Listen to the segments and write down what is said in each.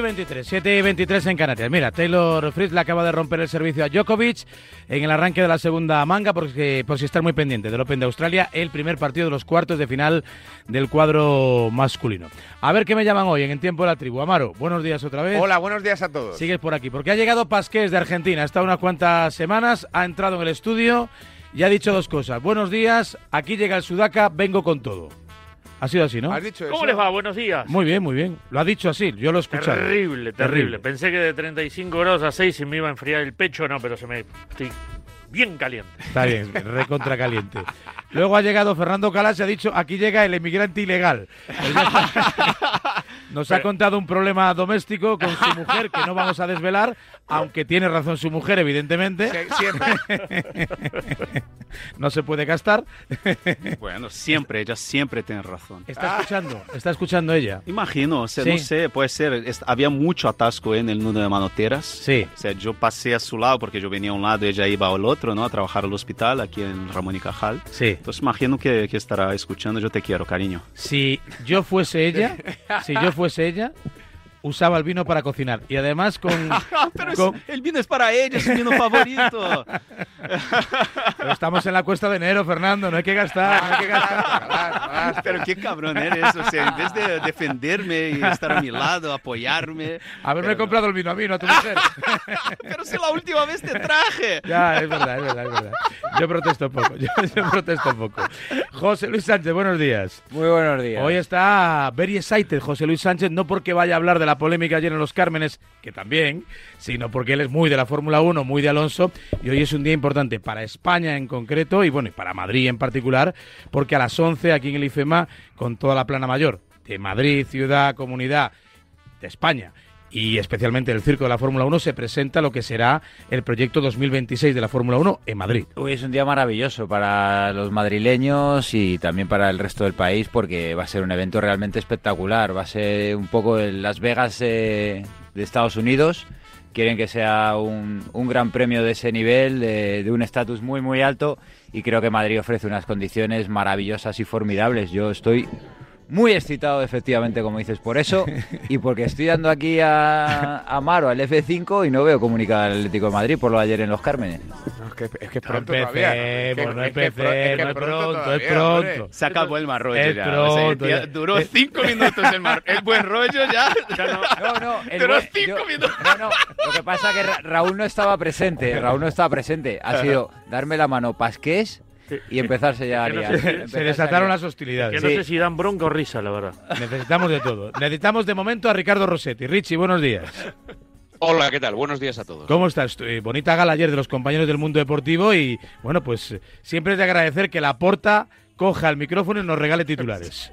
Y 23, 7 y 23 en Canarias. Mira, Taylor Fritz le acaba de romper el servicio a Djokovic en el arranque de la segunda manga, porque, por si estar muy pendiente del Open de Australia, el primer partido de los cuartos de final del cuadro masculino. A ver qué me llaman hoy en el tiempo de la tribu. Amaro, buenos días otra vez. Hola, buenos días a todos. Sigues por aquí, porque ha llegado Pasqués de Argentina, estado unas cuantas semanas, ha entrado en el estudio y ha dicho dos cosas. Buenos días, aquí llega el Sudaca, vengo con todo. Ha sido así, ¿no? ¿Has dicho ¿Cómo eso? les va? Buenos días. Muy bien, muy bien. Lo ha dicho así, yo lo he escuchado. Terrible, terrible, Pensé que de 35 grados a 6 se me iba a enfriar el pecho, no, pero se me... Estoy bien caliente. Está bien, recontra caliente. Luego ha llegado Fernando Calas y ha dicho, aquí llega el emigrante ilegal. Nos ha contado un problema doméstico con su mujer que no vamos a desvelar, aunque tiene razón su mujer, evidentemente. Sie- siempre. No se puede gastar. Bueno, siempre, ella siempre tiene razón. Está escuchando, está escuchando ella. Imagino, o sea, Sí. no sé, puede ser, es- había mucho atasco en el nudo de manoteras. Sí. O sea, yo pasé a su lado porque yo venía a un lado y ella iba al otro, ¿no? A trabajar al hospital aquí en Ramón y Cajal. Sí. Entonces imagino que, que estará escuchando. Yo te quiero, cariño. Si yo fuese ella, si yo fuese ella, usaba el vino para cocinar. Y además con... Pero con- el vino es para ella, es su vino favorito. Pero estamos en la cuesta de enero, Fernando, no hay que gastar, no hay que gastar. Pero qué cabrón eres, o sea, en vez de defenderme y estar a mi lado, apoyarme. Haberme no. comprado el vino a mí, no a tu mujer. Pero si la última vez te traje. Ya, es verdad, es verdad, es verdad. Yo protesto un poco, yo, yo protesto un poco. José Luis Sánchez, buenos días. Muy buenos días. Hoy está very excited José Luis Sánchez, no porque vaya a hablar de la polémica ayer en Los Cármenes, que también, sino porque él es muy de la Fórmula 1, muy de Alonso, y hoy es un día importante para España en concreto, y bueno, y para Madrid en particular, porque a las 11 aquí en el IFEMA, con toda la plana mayor de Madrid, ciudad, comunidad, de España y especialmente el circo de la Fórmula 1 se presenta lo que será el proyecto 2026 de la Fórmula 1 en Madrid. Hoy es un día maravilloso para los madrileños y también para el resto del país porque va a ser un evento realmente espectacular. Va a ser un poco el Las Vegas eh, de Estados Unidos. Quieren que sea un, un gran premio de ese nivel, de, un estatus muy, muy alto y creo que Madrid ofrece unas condiciones maravillosas y formidables. Yo estoy muy excitado, efectivamente, como dices, por eso y porque estoy dando aquí a, a Maro al F5 y no veo comunicado al Atlético de Madrid por lo de ayer en Los Cármenes. No, es que, es que es No pronto todavía. empecemos, no Es no pronto, es pronto. hombre. Se acabó el mal rollo Es ya. o sea, pronto, ya duró cinco minutos el, mal- el buen rollo ya. No, no, el Duró buen- cinco yo- minutos. No, no, lo que pasa es que Ra- Raúl no estaba presente, Raúl no estaba presente. Ha sido darme la mano pasqués y empezarse ya a liar. Se a desataron liar. las hostilidades. Que no Sí. sé si dan bronca o risa, la verdad. Necesitamos de todo. Necesitamos de momento a Ricardo Rossetti. Richie, buenos días. Hola, ¿qué tal? Buenos días a todos. ¿Cómo estás? Eh, bonita gala ayer de los compañeros del mundo deportivo y bueno, pues eh, siempre es de agradecer que la porta coja el micrófono y nos regale titulares.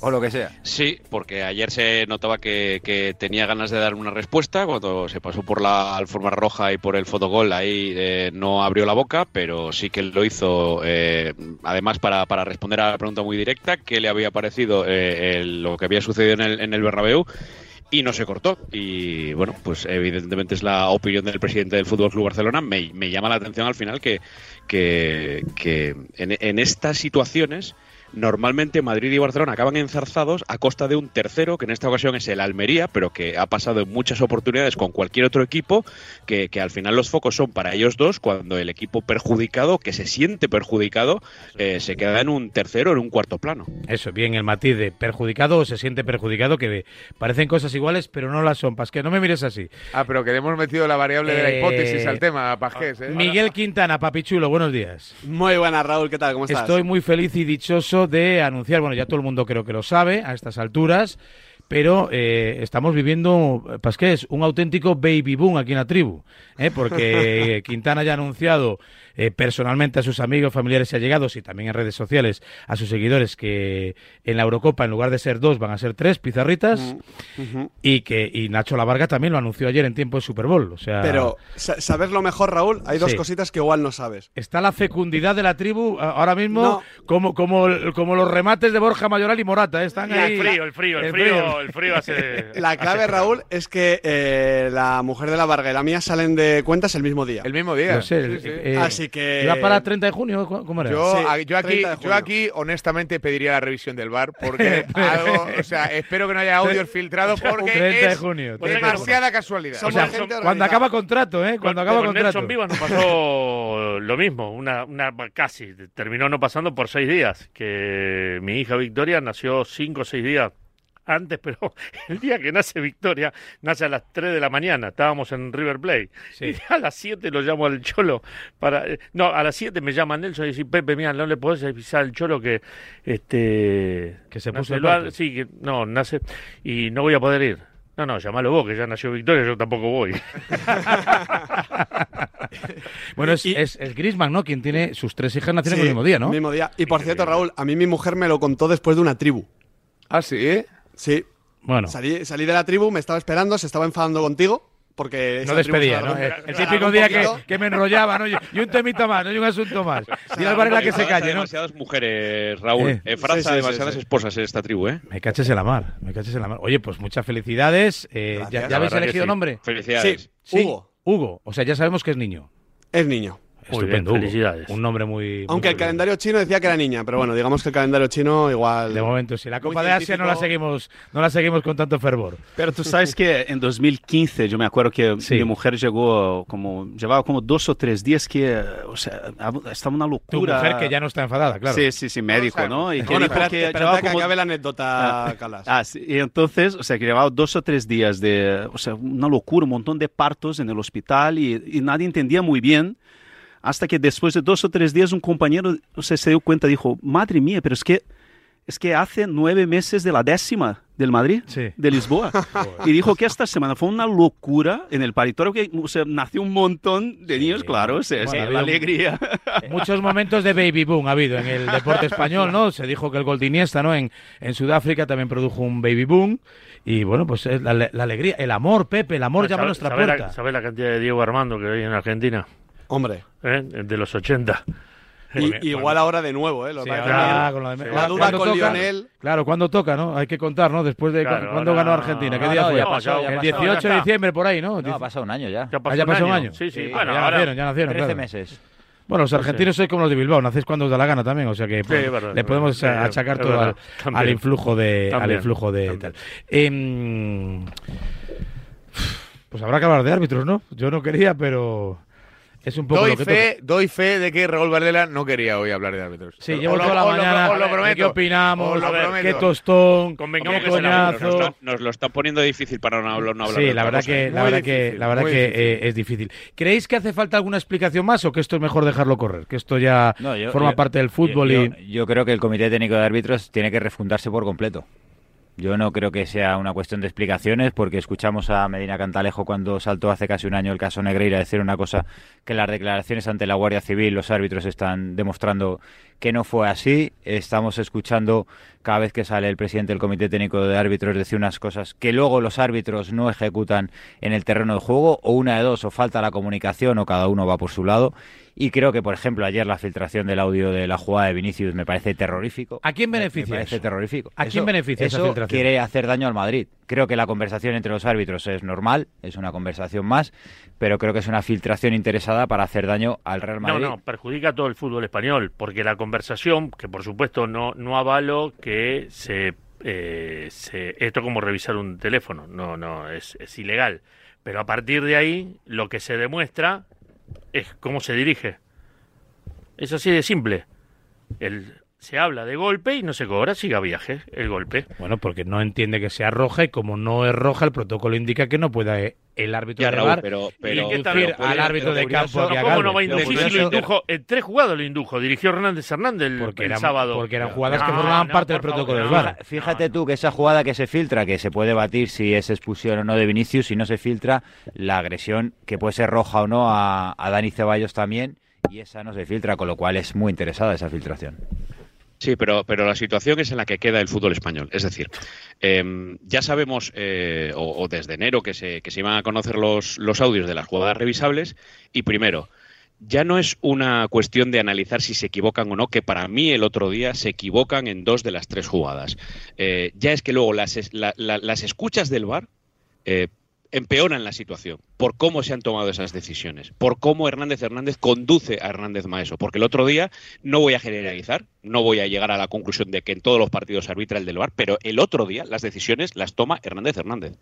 O lo que sea. Sí, porque ayer se notaba que, que tenía ganas de dar una respuesta cuando se pasó por la alfombra roja y por el fotogol. Ahí eh, no abrió la boca, pero sí que lo hizo, eh, además, para, para responder a la pregunta muy directa, qué le había parecido eh, el- lo que había sucedido en el, en el Bernabéu. Y no se cortó. Y bueno, pues evidentemente es la opinión del presidente del Fútbol Club Barcelona. Me, me llama la atención al final que, que, en estas situaciones normalmente Madrid y Barcelona acaban enzarzados a costa de un tercero, que en esta ocasión es el Almería, pero que ha pasado en muchas oportunidades con cualquier otro equipo, que, que al final los focos son para ellos dos, cuando el equipo perjudicado, que se siente perjudicado, eh, se queda en un tercero, en un cuarto plano. Eso, bien, el matiz de perjudicado o se siente perjudicado, que parecen cosas iguales, pero no las son. que no me mires así. Ah, pero que le hemos metido la variable de la Eh, hipótesis al tema, Pajés, ¿eh? Miguel Quintana, papichulo, buenos días. Muy buenas, Raúl, ¿qué tal? ¿Cómo estás? Estoy muy feliz y dichoso de anunciar, bueno, ya todo el mundo creo que lo sabe a estas alturas, pero eh, estamos viviendo, Pasqués, un auténtico baby boom aquí en la tribu, ¿eh? porque Quintana ya ha anunciado eh, personalmente a sus amigos, familiares y allegados y también en redes sociales a sus seguidores que en la Eurocopa en lugar de ser dos van a ser tres pizarritas Ujú. y que y Nacho Lavarga también lo anunció ayer en tiempo de Super Bowl, o sea, Pero, sa- ¿sabes lo mejor, Raúl? Hay dos Sí. cositas que igual no sabes. Está la fecundidad de la tribu ahora mismo No. como, como, como los remates de Borja Mayoral y Morata. ¿eh? Están Y ahí. el frío, el frío, el El frío, frío. el frío hace. La clave, hace- Raúl, es que eh, la mujer de la Varga y la mía salen de cuentas el mismo día. El mismo día. Lo sé, Sí, sí. eh, Así que- ¿Iba para el 30 de junio? ¿Cómo era? Yo, Sí, yo, aquí, 30 de yo aquí, honestamente, pediría la revisión del bar porque algo, o sea, espero que no haya audios filtrados porque 30 de es junio. Pues demasiada casualidad. O sea, cuando acaba contrato, ¿eh? Cuando Con- acaba con contrato. Nelson Vivas nos pasó lo mismo, una, una casi, terminó no pasando por seis días, que mi hija Victoria nació cinco o seis días antes, pero el día que nace Victoria, nace a las 3 de la mañana, estábamos en River Plate, Sí. y a las 7 lo llamo al Cholo, para eh, no, a las 7 me llama Nelson y dice, Pepe, mira, no le podés avisar al Cholo que, este... Que se puso el. Sí, que no, nace, y no voy a poder ir. No, no, llamalo vos, que ya nació Victoria, yo tampoco voy. Bueno, es, Y- es, es Griezmann, ¿no? Quien tiene sus tres hijas nacieron Sí, el mismo día, ¿no? Mismo día. Y por cierto, Raúl, a mí mi mujer me lo contó después de una tribu. Ah, sí. Sí. Bueno, Salí, salí de la tribu, me estaba esperando, se estaba enfadando contigo. Porque no despedía, ¿no? El, típico día que, me enrollaba, ¿no? Y un temita más, ¿no? Y un asunto más. Y al bar en la que se calle, ¿no? demasiadas mujeres, Raúl. Eh. En Francia, Sí, sí, sí, demasiadas sí. esposas en esta tribu, ¿eh? Me caches en la mar, me caches en la mar. Oye, pues muchas felicidades. eh. ¿Ya, ya habéis elegido sí. nombre? Felicidades. Sí, Hugo. Hugo. O sea, ya sabemos que es niño. Es niño. Muy bien, Estupendo, Hugo. felicidades. Un nombre muy... muy Aunque el bonito. calendario chino decía que era niña, pero bueno, digamos que el calendario chino igual. De momento, sí. La Muy Copa de Asia no la seguimos, no la seguimos con tanto fervor. Pero tú sabes que en 2015 yo me acuerdo que Sí. mi mujer llegó como, llevaba como dos o tres días que, o sea, estaba una Tu locura. mujer que ya no está enfadada, claro. Sí, sí, sí, médico, ¿no? Y que Bueno, dijo espérate, que espérate llevaba a que como- acabe la anécdota, Calas. Ah, sí. Y entonces, o sea, que llevaba dos o tres días de, o sea, una locura, un montón de partos en el hospital y, y nadie entendía muy bien. Hasta que después de dos o tres días un compañero o sea, se dio cuenta, dijo, madre mía, pero es que, es que hace nueve meses de la décima del Madrid, Sí. de Lisboa. y dijo que esta semana fue una locura en el paritorio, que o sea, nació un montón de niños, claro, o sea, es Bueno, ha la alegría. Muchos momentos de baby boom ha habido en el deporte español, ¿no? Se dijo que el gol de Iniesta, ¿no? En, en Sudáfrica también produjo un baby boom. Y bueno, pues es la, la alegría, el amor, Pepe, el amor llama a nuestra ¿Sabes puerta. la, sabés la cantidad de Diego Armando que hay en Argentina? Hombre. ¿Eh? De los 80. Y- igual ahora de nuevo, ¿eh? Lo Sí, que pasa ahora es con lo de- Sí. La duda ¿cuándo con toca? Lionel. Claro, ¿cuándo toca, no? Hay que contar, ¿no? Después de Claro, cuándo ahora- ganó Argentina, ¿qué No, día no, fue? ya pasó, ya el pasó, 18 ya de diciembre por ahí, ¿no? No, ha pasado un año ya. Ya pasó, Ah, ya pasó un año. Sí, sí. Sí, bueno, ya ahora. nacieron, ya nacieron, 13 claro. meses. Bueno, los argentinos sois como los de Bilbao, nacéis cuando os da la gana también, o sea que pues, verdad, le podemos verdad. achacar todo al, verdad, también. al influjo de al influjo de tal. Em, pues habrá que hablar de árbitros, ¿no? Yo no quería, pero es un poco Doy lo que fe, doy fe de que Raúl Varela no quería hoy hablar de árbitros. Sí, llevo lo- toda la mañana. lo ¿Qué prometo. opinamos? Os lo Qué prometo. tostón, Convengamos qué que Nos lo, nos lo está poniendo difícil para no hablar, no hablar Sí, de la otra verdad cosa, que ¿eh? la verdad que la verdad que eh, es difícil. ¿Creéis que hace falta alguna explicación más o que esto es mejor dejarlo correr? Que esto ya No, yo- forma yo- parte del fútbol yo, y yo- yo creo que el Comité Técnico de Árbitros tiene que refundarse por completo. Yo no creo que sea una cuestión de explicaciones, porque escuchamos a Medina Cantalejo cuando saltó hace casi un año el caso Negreira decir una cosa que las declaraciones ante la Guardia Civil los árbitros están demostrando que no fue así. Estamos escuchando cada vez que sale el presidente del Comité Técnico de Árbitros decir unas cosas que luego los árbitros no ejecutan en el terreno de juego, o una de dos, o falta la comunicación o cada uno va por su lado. Y creo que, por ejemplo, ayer la filtración del audio de la jugada de Vinicius me parece terrorífico. ¿A quién beneficia Me parece eso? terrorífico. ¿A quién beneficia esa eso filtración? quiere hacer daño al Madrid. Creo que la conversación entre los árbitros es normal, es una conversación más, pero creo que es una filtración interesada para hacer daño al Real No, Madrid. no, perjudica a todo el fútbol español, porque la conversación, que por supuesto no, no avalo que se, eh, se- Esto como revisar un teléfono, no, no, es, es ilegal. Pero a partir de ahí, lo que se demuestra es cómo se dirige. Es así de simple. El, se habla de golpe y no se cobra, siga viaje el golpe. Bueno, porque no entiende que sea roja y como no es roja, el protocolo indica que no puede el árbitro Ya, de Raúl, VAR pero, ¿Y pero, al árbitro pero de campo que ¿Cómo haga no va a inducir Lo si lo indujo? En tres jugadas lo indujo, dirigió Hernández Hernández el, Porque el eran, sábado. porque eran jugadas que No, formaban no, parte del protocolo del no. Fíjate tú que esa jugada que se filtra, que se puede batir si es expulsión o no de Vinicius, si no se filtra, la agresión que puede ser roja o no a, a Dani Ceballos también, y esa no se filtra, con lo cual es muy interesada esa filtración. Sí, pero, pero la situación es en la que queda el fútbol español. Es decir, em, ya sabemos, eh, o, desde enero, que se, que se iban a conocer los, los audios de las jugadas revisables. Y primero, ya no es una cuestión de analizar si se equivocan o no, que para mí el otro día se equivocan en dos de las tres jugadas. Eh, ya es que luego las, la- las escuchas del VAR eh, empeoran la situación por cómo se han tomado esas decisiones, por cómo Hernández Hernández conduce a Hernández Maeso. Porque el otro día no voy a generalizar, no voy a llegar a la conclusión de que en todos los partidos arbitra el del VAR, pero el otro día las decisiones las toma Hernández Hernández.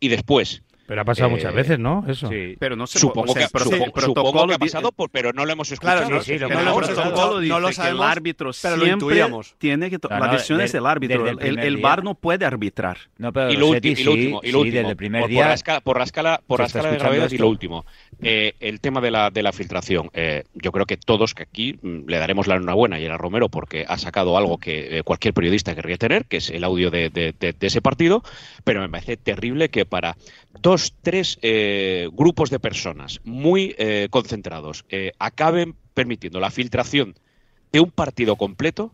Y después, Pero ha pasado Eh, muchas veces, ¿no? Eso. Pero no se supongo, o sea, que, supongo- el protocolo supongo que ha pasado, por- pero no lo hemos escuchado. Claro, no, sí, lo no lo hemos escuchado. no lo que el sabemos, árbitro pero lo siempre intuíamos. tiene que la decisión es de- del árbitro. desde el El. VAR no puede arbitrar. No, pero y lo, y lo sí, último, y lo sí, último, desde el primer por, día. por la escala, por la escala, por la escala de gravedad y esto. lo último, eh, el tema de la, de la filtración. Eh, yo creo que todos que aquí mm, le daremos la enhorabuena a Gerard Romero porque ha sacado algo que eh, cualquier periodista querría tener, que es el audio de, de- de- de ese partido, pero me parece terrible que para dos, tres eh, grupos de personas muy eh, concentrados eh, acaben permitiendo la filtración de un partido completo,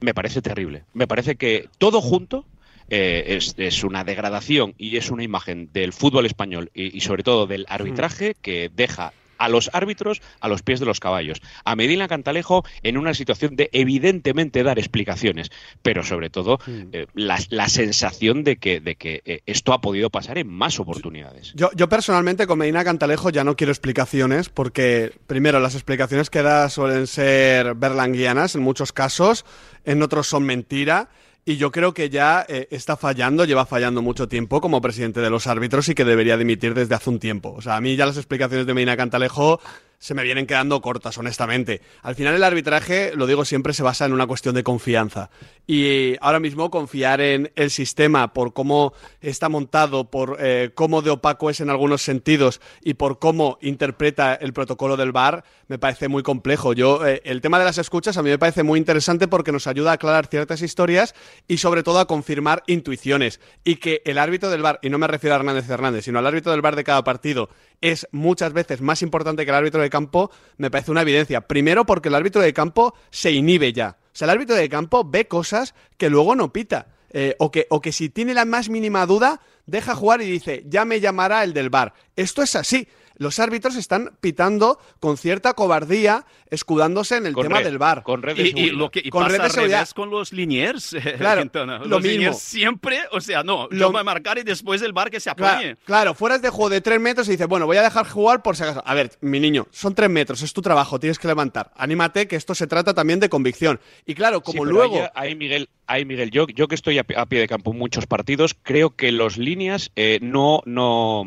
me parece terrible. Me parece que todo junto eh, es, es una degradación y es una imagen del fútbol español y, y sobre todo del arbitraje que deja a los árbitros a los pies de los caballos. A Medina Cantalejo en una situación de evidentemente dar explicaciones, pero sobre todo eh, la, la sensación de que, de que eh, esto ha podido pasar en más oportunidades. Yo, yo personalmente con Medina Cantalejo ya no quiero explicaciones porque, primero, las explicaciones que da suelen ser berlanguianas en muchos casos, en otros son mentira. Y yo creo que ya eh, está fallando, lleva fallando mucho tiempo como presidente de los árbitros y que debería dimitir desde hace un tiempo. O sea, a mí ya las explicaciones de Medina Cantalejo se me vienen quedando cortas, honestamente. Al final el arbitraje, lo digo siempre, se basa en una cuestión de confianza. Y ahora mismo confiar en el sistema por cómo está montado, por eh, cómo de opaco es en algunos sentidos y por cómo interpreta el protocolo del VAR, me parece muy complejo. Yo, eh, el tema de las escuchas a mí me parece muy interesante porque nos ayuda a aclarar ciertas historias y sobre todo a confirmar intuiciones. Y que el árbitro del VAR, y no me refiero a Hernández Hernández, sino al árbitro del VAR de cada partido, es muchas veces más importante que el árbitro de campo, me parece una evidencia. Primero porque el árbitro de campo se inhibe ya. O sea, el árbitro de campo ve cosas que luego no pita. Eh, o, que, o que si tiene la más mínima duda, deja jugar y dice, ya me llamará el del bar. Esto es así. Los árbitros están pitando con cierta cobardía, escudándose en el Con tema red- del bar. con red de Y, y seguridad. lo que y Con pasa red de al seguridad. revés con los liniers, Claro, Quintana. lo los mismo. liniers siempre, o sea, no, Lo- yo voy a marcar y después el bar que se Claro, apañe. claro, fueras de juego de tres metros y dice, bueno, voy a dejar jugar por si acaso. A ver, mi niño, son tres metros, es tu trabajo, tienes que levantar. Anímate, que esto se trata también de convicción. Y claro, Sí, como pero luego... ahí, ahí, Miguel, ahí, Miguel yo, yo que estoy a pie de campo en muchos partidos, creo que los líneas eh, no, no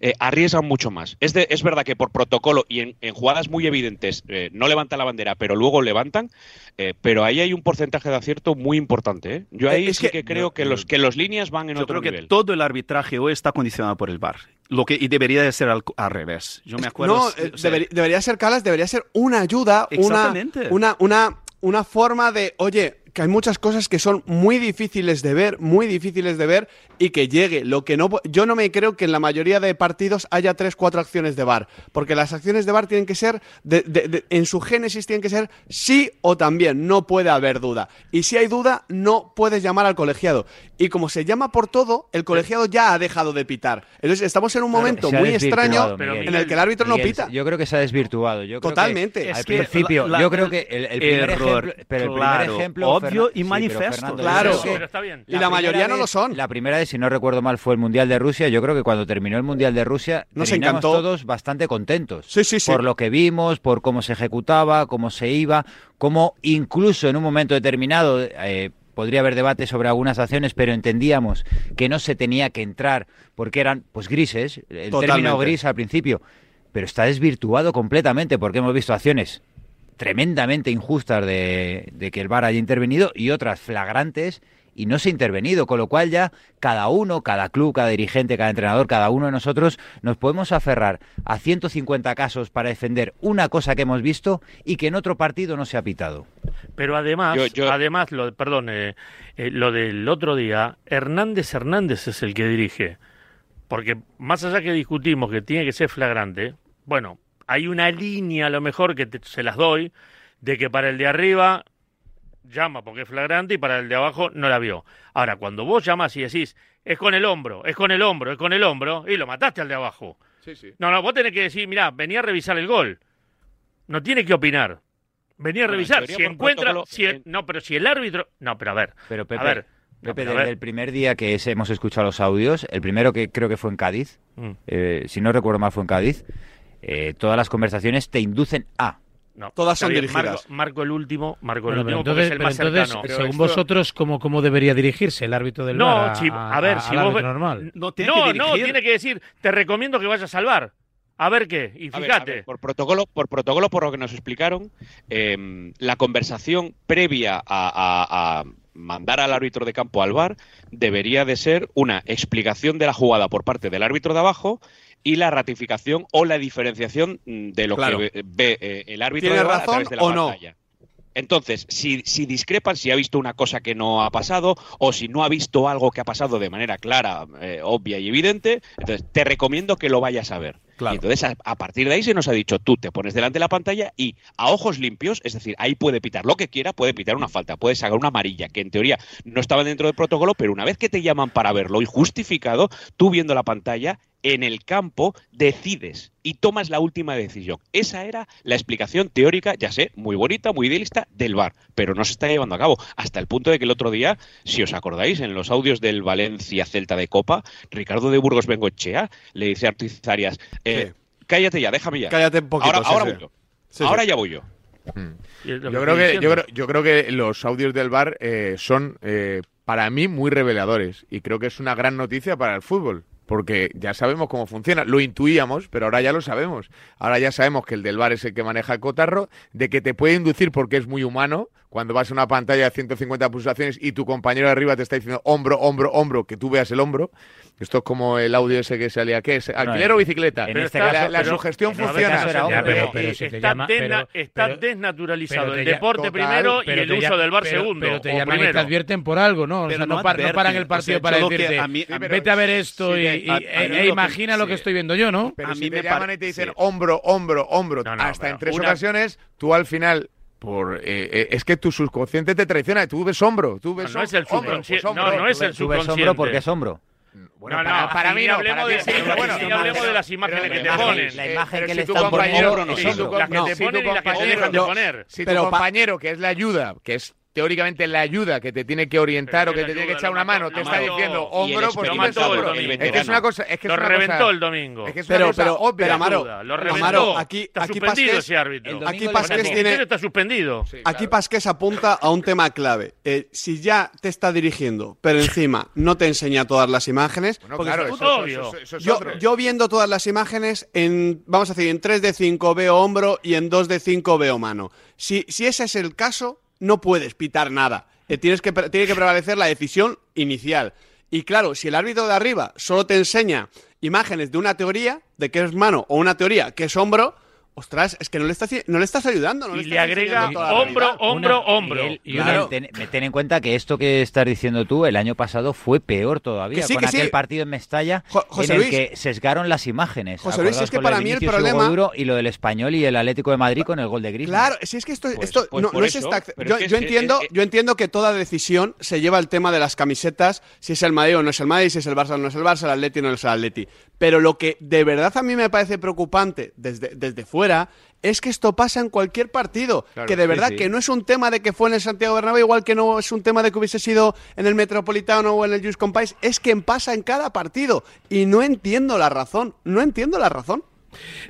eh, arriesgan mucho más. Es, de- es verdad que por protocolo y en, en jugadas muy evidentes eh, no levantan la bandera, pero luego levantan, eh, pero ahí hay un porcentaje de acierto muy importante. ¿eh? Yo ahí Es sí que- que, creo que los, que los líneas van en Yo otro creo que nivel. todo el arbitraje hoy está condicionado por el bar. Lo que, y debería de ser al, al revés. Yo me acuerdo. No, o sea, debería, debería ser Calas, debería ser una ayuda, una, una, una, una forma de, oye, que hay muchas cosas que son muy difíciles de ver, muy difíciles de ver y que llegue. Lo que no, yo no me creo que en la mayoría de partidos haya tres, cuatro acciones de bar, porque las acciones de bar tienen que ser, de- de- de- en su génesis tienen que ser sí o también, no puede haber duda. Y si hay duda, no puedes llamar al colegiado. Y como se llama por todo, el colegiado ya ha dejado de pitar. Entonces estamos en un momento muy extraño Miguel. en el que el árbitro no pita. Yo creo que se ha desvirtuado. Yo creo que Totalmente. al Es que principio, la- la- yo creo que el, el primer error, ejemplo, pero el claro, primer ejemplo, Fernan- y sí, manifiesto. pero Fernando, Claro. Pero está bien. Y la primera mayoría no vez- lo son. La primera vez, si no recuerdo mal, fue el Mundial de Rusia. Yo creo que cuando terminó el Mundial de Rusia, Nos encantó. todos bastante contentos. Sí, sí, sí. Por lo que vimos, por cómo se ejecutaba, cómo se iba, cómo incluso en un momento determinado eh, podría haber debate sobre algunas acciones, pero entendíamos que no se tenía que entrar porque eran pues grises, el término gris al principio, pero está desvirtuado completamente porque hemos visto acciones tremendamente injustas de, de que el VAR haya intervenido y otras flagrantes y no se ha intervenido, con lo cual ya cada uno, cada club, cada dirigente, cada entrenador, cada uno de nosotros nos podemos aferrar a 150 casos para defender una cosa que hemos visto y que en otro partido no se ha pitado. Pero además, Yo- yo- además, lo, perdón, eh, eh, lo del otro día, Hernández Hernández es el que dirige. Porque más allá que discutimos que tiene que ser flagrante, bueno, hay una línea a lo mejor que te- se las doy, de que para el de arriba llama porque es flagrante y para el de abajo no la vio. Ahora, cuando vos llamas y decís, es con el hombro, es con el hombro, es con el hombro, y lo mataste al de abajo. Sí, sí. No, no, vos tenés que decir, mirá, venía a revisar el gol. No tiene que opinar. Venía a revisar. Si encuentra. Si el- no, pero si el árbitro. No, pero a ver. Pero Pepe, a ver. no, Pepe, pero a desde ver. el primer día que hemos escuchado los audios, el primero que creo que fue en Cádiz, Mm, eh, si no recuerdo mal fue en Cádiz, eh, todas las conversaciones te inducen a no, Todas son dirigidas. Marco, marco el último, marco el Bueno, último entonces, es el pero más entonces, cercano. Pero según esto- vosotros, ¿cómo, ¿cómo debería dirigirse el árbitro del No, si- a ver, si vos normal? No tiene No, que no, tiene que decir, te recomiendo que vayas a salvar. A ver qué, y A ver, fíjate. a ver, por protocolo, por protocolo, por lo que nos explicaron, eh, la conversación previa a, a- a mandar al árbitro de campo al bar debería de ser una explicación de la jugada por parte del árbitro de abajo y la ratificación o la diferenciación de lo Claro. que ve, eh, el árbitro ¿Tiene de VAR a través de la o no? pantalla. Entonces, si, si discrepan, si ha visto una cosa que no ha pasado o si no ha visto algo que ha pasado de manera clara, eh, obvia y evidente, entonces te recomiendo que lo vayas a ver. Y entonces, a, a partir de ahí se nos ha dicho, tú te pones delante de la pantalla y a ojos limpios, es decir, ahí puede pitar lo que quiera, puede pitar una falta, puede sacar una amarilla, que en teoría no estaba dentro del protocolo, pero una vez que te llaman para verlo y justificado, tú viendo la pantalla, en el campo decides y tomas la última decisión. Esa era la explicación teórica, ya sé, muy bonita, muy idealista, del VAR, pero no se está llevando a cabo. Hasta el punto de que el otro día, si os acordáis, en los audios del Valencia Celta de Copa, Ricardo de Burgos Bengochea le dice a Arturo Arias, eh, cállate ya, déjame ya. Cállate un poquito. ahora sí, ahora sí. voy yo. Sí, ahora sí. ya voy yo. Lo Yo creo, que, yo, diciendo. creo, yo creo que los audios del bar eh, son, eh, para mí, muy reveladores. Y creo que es una gran noticia para el fútbol. Porque ya sabemos cómo funciona. Lo intuíamos, pero ahora ya lo sabemos. Ahora ya sabemos que el del bar es el que maneja el cotarro, de que te puede inducir porque es muy humano. Cuando vas a una pantalla de 150 pulsaciones y tu compañero de arriba te está diciendo hombro, hombro, hombro, que tú veas el hombro. Esto es como el audio ese que salía. ¿Qué es? ¿Alquiler en- o bicicleta? en este caso- la, la pero- sugestión en este funciona. caso Ya, pero, si está, llama- desna- pero- está pero- desnaturalizado el deporte total, primero y el uso del bar pero- segundo. Pero te o llaman y te advierten por algo, ¿no? O sea, no no, no paran el O sea, partido para decirte, a mí- a mí- vete a ver esto sí, y, y- a- a e- e imagina lo que sí. estoy viendo yo, ¿no? Pero A si mí te me llaman y te dicen hombro, hombro, hombro, No, no, hasta en tres ocasiones, tú al final, por eh, eh, es que tu subconsciente te traiciona, tú ves hombro, tú ves No, no es el hombro, subconsciente. pues no, hombro. no es el Tú ves subconsciente. hombro porque es hombro. Bueno, no, no, para, para mí no, hablemos para de, sí, sí, bueno, ni hablemos de las imágenes pero que te la imagen- ponen. La imagen que le están poniendo no si es tu hombro. Las que no, te ponen y las que te compañero- dejan de poner. Si tu compañero, que es la ayuda, que es teóricamente la ayuda que te tiene que orientar Pero o que te tiene que echar una mató, mano, te está mató. diciendo hombro, pues el hombro. domingo. Es que es una cosa, es que Lo es una reventó cosa- el domingo. Es que es una Pero- cosa pero- obvia. pero, Amaro, Lo Amaro, reventó. aquí- está aquí suspendido Pasqués- ese árbitro. el domingo Aquí Pasqués tiene- está suspendido. Sí, Aquí claro. Pasqués apunta a un tema clave. Eh, si ya te está dirigiendo, pero encima no te enseña todas las imágenes, Bueno, porque claro, eso, obvio. eso- eso es yo, otro. yo viendo todas las imágenes, en vamos a decir, en 3 de 5 veo hombro y en 2 de 5 veo mano. Si, si ese es el caso, no puedes pitar nada. Eh, tienes que, tiene que prevalecer la decisión inicial. Y claro, si el árbitro de arriba solo te enseña imágenes de una teoría, de que es mano, o una teoría que es hombro, ostras, es que no le estás, no le estás ayudando. No Y le le estás agrega hombro, hombro, Una- hombro. Y una- ten, ten en cuenta que esto que estás diciendo tú el año pasado fue peor todavía, Que sí, con que aquel sí. partido en Mestalla Jo- José en el Luis. que sesgaron las imágenes. José Luis, es que para mí el problema- Duro y lo del Español y el Atlético de Madrid con el gol de Griezmann. Claro, si es que esto, Pues- esto pues no, es esta- yo, es que yo es- entiendo, es- es- yo entiendo que toda decisión se lleva al tema de las camisetas, si es el Madrid o no es el Madrid, si es el Barça o no es el Barça, el Atleti o no es el Atleti. Pero lo que de verdad a mí me parece preocupante desde, desde fuera Es que esto pasa en cualquier partido. Claro, que de verdad sí. que no es un tema de que fue en el Santiago Bernabéu, igual que no es un tema de que hubiese sido en el Metropolitano o en el Just Compais. Es que pasa en cada partido. Y no entiendo la razón. No entiendo la razón.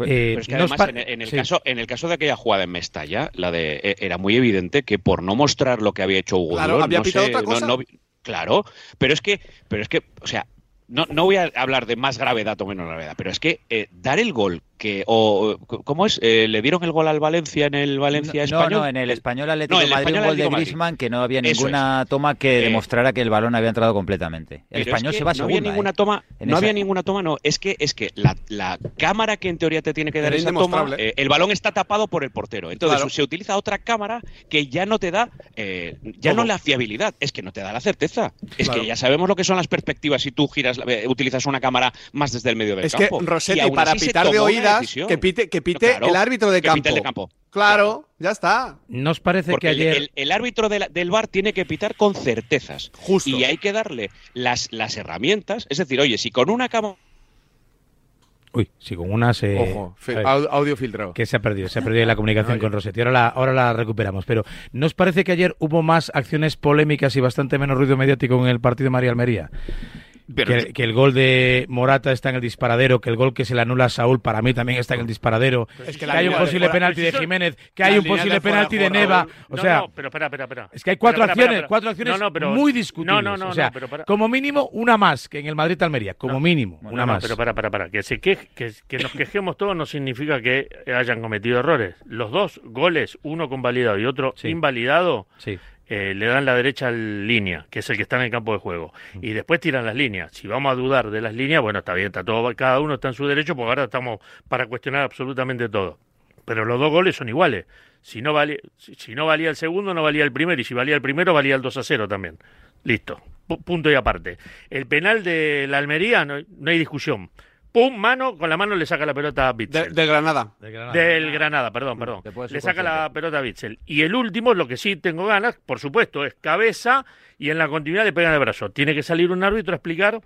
Eh, Pero es que además en, en el sí. caso en el caso de aquella jugada en Mestalla, la de eh, era muy evidente que por no mostrar lo que había hecho Hugo Claro, había no pitado sé, otra cosa. no claro, pero es que pero es que, o sea, no, no voy a hablar de más gravedad o menos gravedad, pero es que eh, dar el gol que o ¿cómo es? Eh, le dieron el gol al Valencia en el Valencia No, español. no, en el español Atlético No, el Madrid un gol de Atlético de Madrid. Griezmann que no había ninguna toma que Eh, demostrara que el balón había entrado completamente. El Pero es español que se va no había ninguna ¿eh? toma, no esa- había ninguna toma, no, es que es que la, la cámara que en teoría te tiene que dar Era esa toma, eh, el balón está tapado por el portero. Entonces Claro. se utiliza otra cámara que ya no te da eh, ya no la fiabilidad, es que no te da la certeza. Es Claro. que ya sabemos lo que son las perspectivas si tú giras eh, utilizas una cámara más desde el medio del Es que campo. Y Rossetti, aún para pitar de oídas, que pite, que pite Claro, el árbitro de que campo. pite el de campo. Claro, ya está. ¿Nos parece Porque que el- ayer... el, el árbitro de la- del VAR tiene que pitar con certezas. Justo. Y hay que darle las, las herramientas. Es decir, oye, si con una cámara Uy, sí, con una se... Ojo, ver, audio filtrado. que se ha perdido, se ha perdido la comunicación con Rossetti. Ahora la, ahora la recuperamos. Pero ¿nos parece que ayer hubo más acciones polémicas y bastante menos ruido mediático en el partido de María Almería? Pero- que, que el gol de Morata está en el disparadero, que el gol que se le anula a Saúl para mí también está en el disparadero, Es que hay un posible fuera- penalti de Jiménez, que hay un posible penalti de Neva. O no, sea, no, pero espera, espera, espera. es que hay cuatro acciones, cuatro acciones No, no, pero- muy discutibles. No, no, no, o sea, no, pero para- como mínimo una más que en el Madrid Almería, como No. mínimo, No, una no, más. pero para, para, para. Que, se quej- que, que nos quejemos todos no significa que hayan cometido errores. Los dos goles, uno convalidado y otro Sí. invalidado, Sí. Eh, le dan la derecha al línea, que es el que está en el campo de juego. Y después tiran las líneas. Si vamos a dudar de las líneas, bueno, está bien, está todo, cada uno está en su derecho, porque ahora estamos para cuestionar absolutamente todo. Pero los dos goles son iguales. Si no, valía, si, no valía el segundo, no valía el primero. Y si valía el primero, valía el 2 a 0 también. Listo. Pu- punto y aparte. El penal de la Almería, no, no hay discusión. Pum, mano, con la mano le saca la pelota a De, Bitzel. de Granada. Del Granada, perdón, perdón. Te puedes Le saca por la pelota a Bitzel. Y el último, lo que sí tengo ganas, por supuesto, es cabeza y en la continuidad le pegan el brazo. Tiene que salir un árbitro a explicar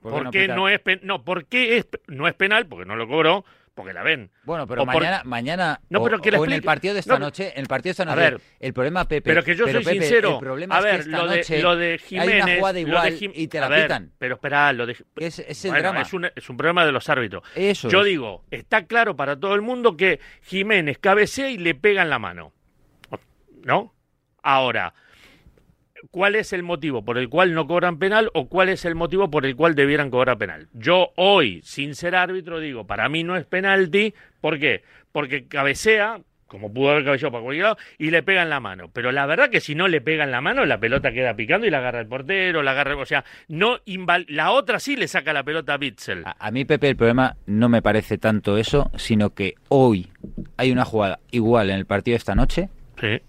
¿Por por, qué qué no no, es pen- no, por qué es no es penal, porque no lo cobró, porque la ven. Bueno, pero O por- mañana, mañana No, o- pero que le o en el partido de esta No, noche, en el partido de esta A noche, ver, el problema, Pepe, Pero que yo soy Pepe, sincero. el problema a es ver, que esta lo, de, noche lo de hay Jiménez. una jugada igual Jim- y te a la ver, pitan. Pero espera, lo de. Es, es el Bueno, drama. Es, un, es un problema de los árbitros. Eso Yo es. digo, está claro para todo el mundo que Jiménez cabecea y le pegan la mano. ¿No? Ahora, ¿cuál es el motivo por el cual no cobran penal o cuál es el motivo por el cual debieran cobrar penal? Yo hoy, sin ser árbitro, digo, para mí no es penalti. ¿Por qué? Porque cabecea, como pudo haber cabeceado para cualquier lado, y le pegan la mano. Pero la verdad que si no le pegan la mano, la pelota queda picando y la agarra el portero, la agarra... O sea, no la otra sí le saca la pelota a Bitzel. A, a mí, Pepe, el problema no me parece tanto eso, sino que hoy hay una jugada igual en el partido de esta noche Sí.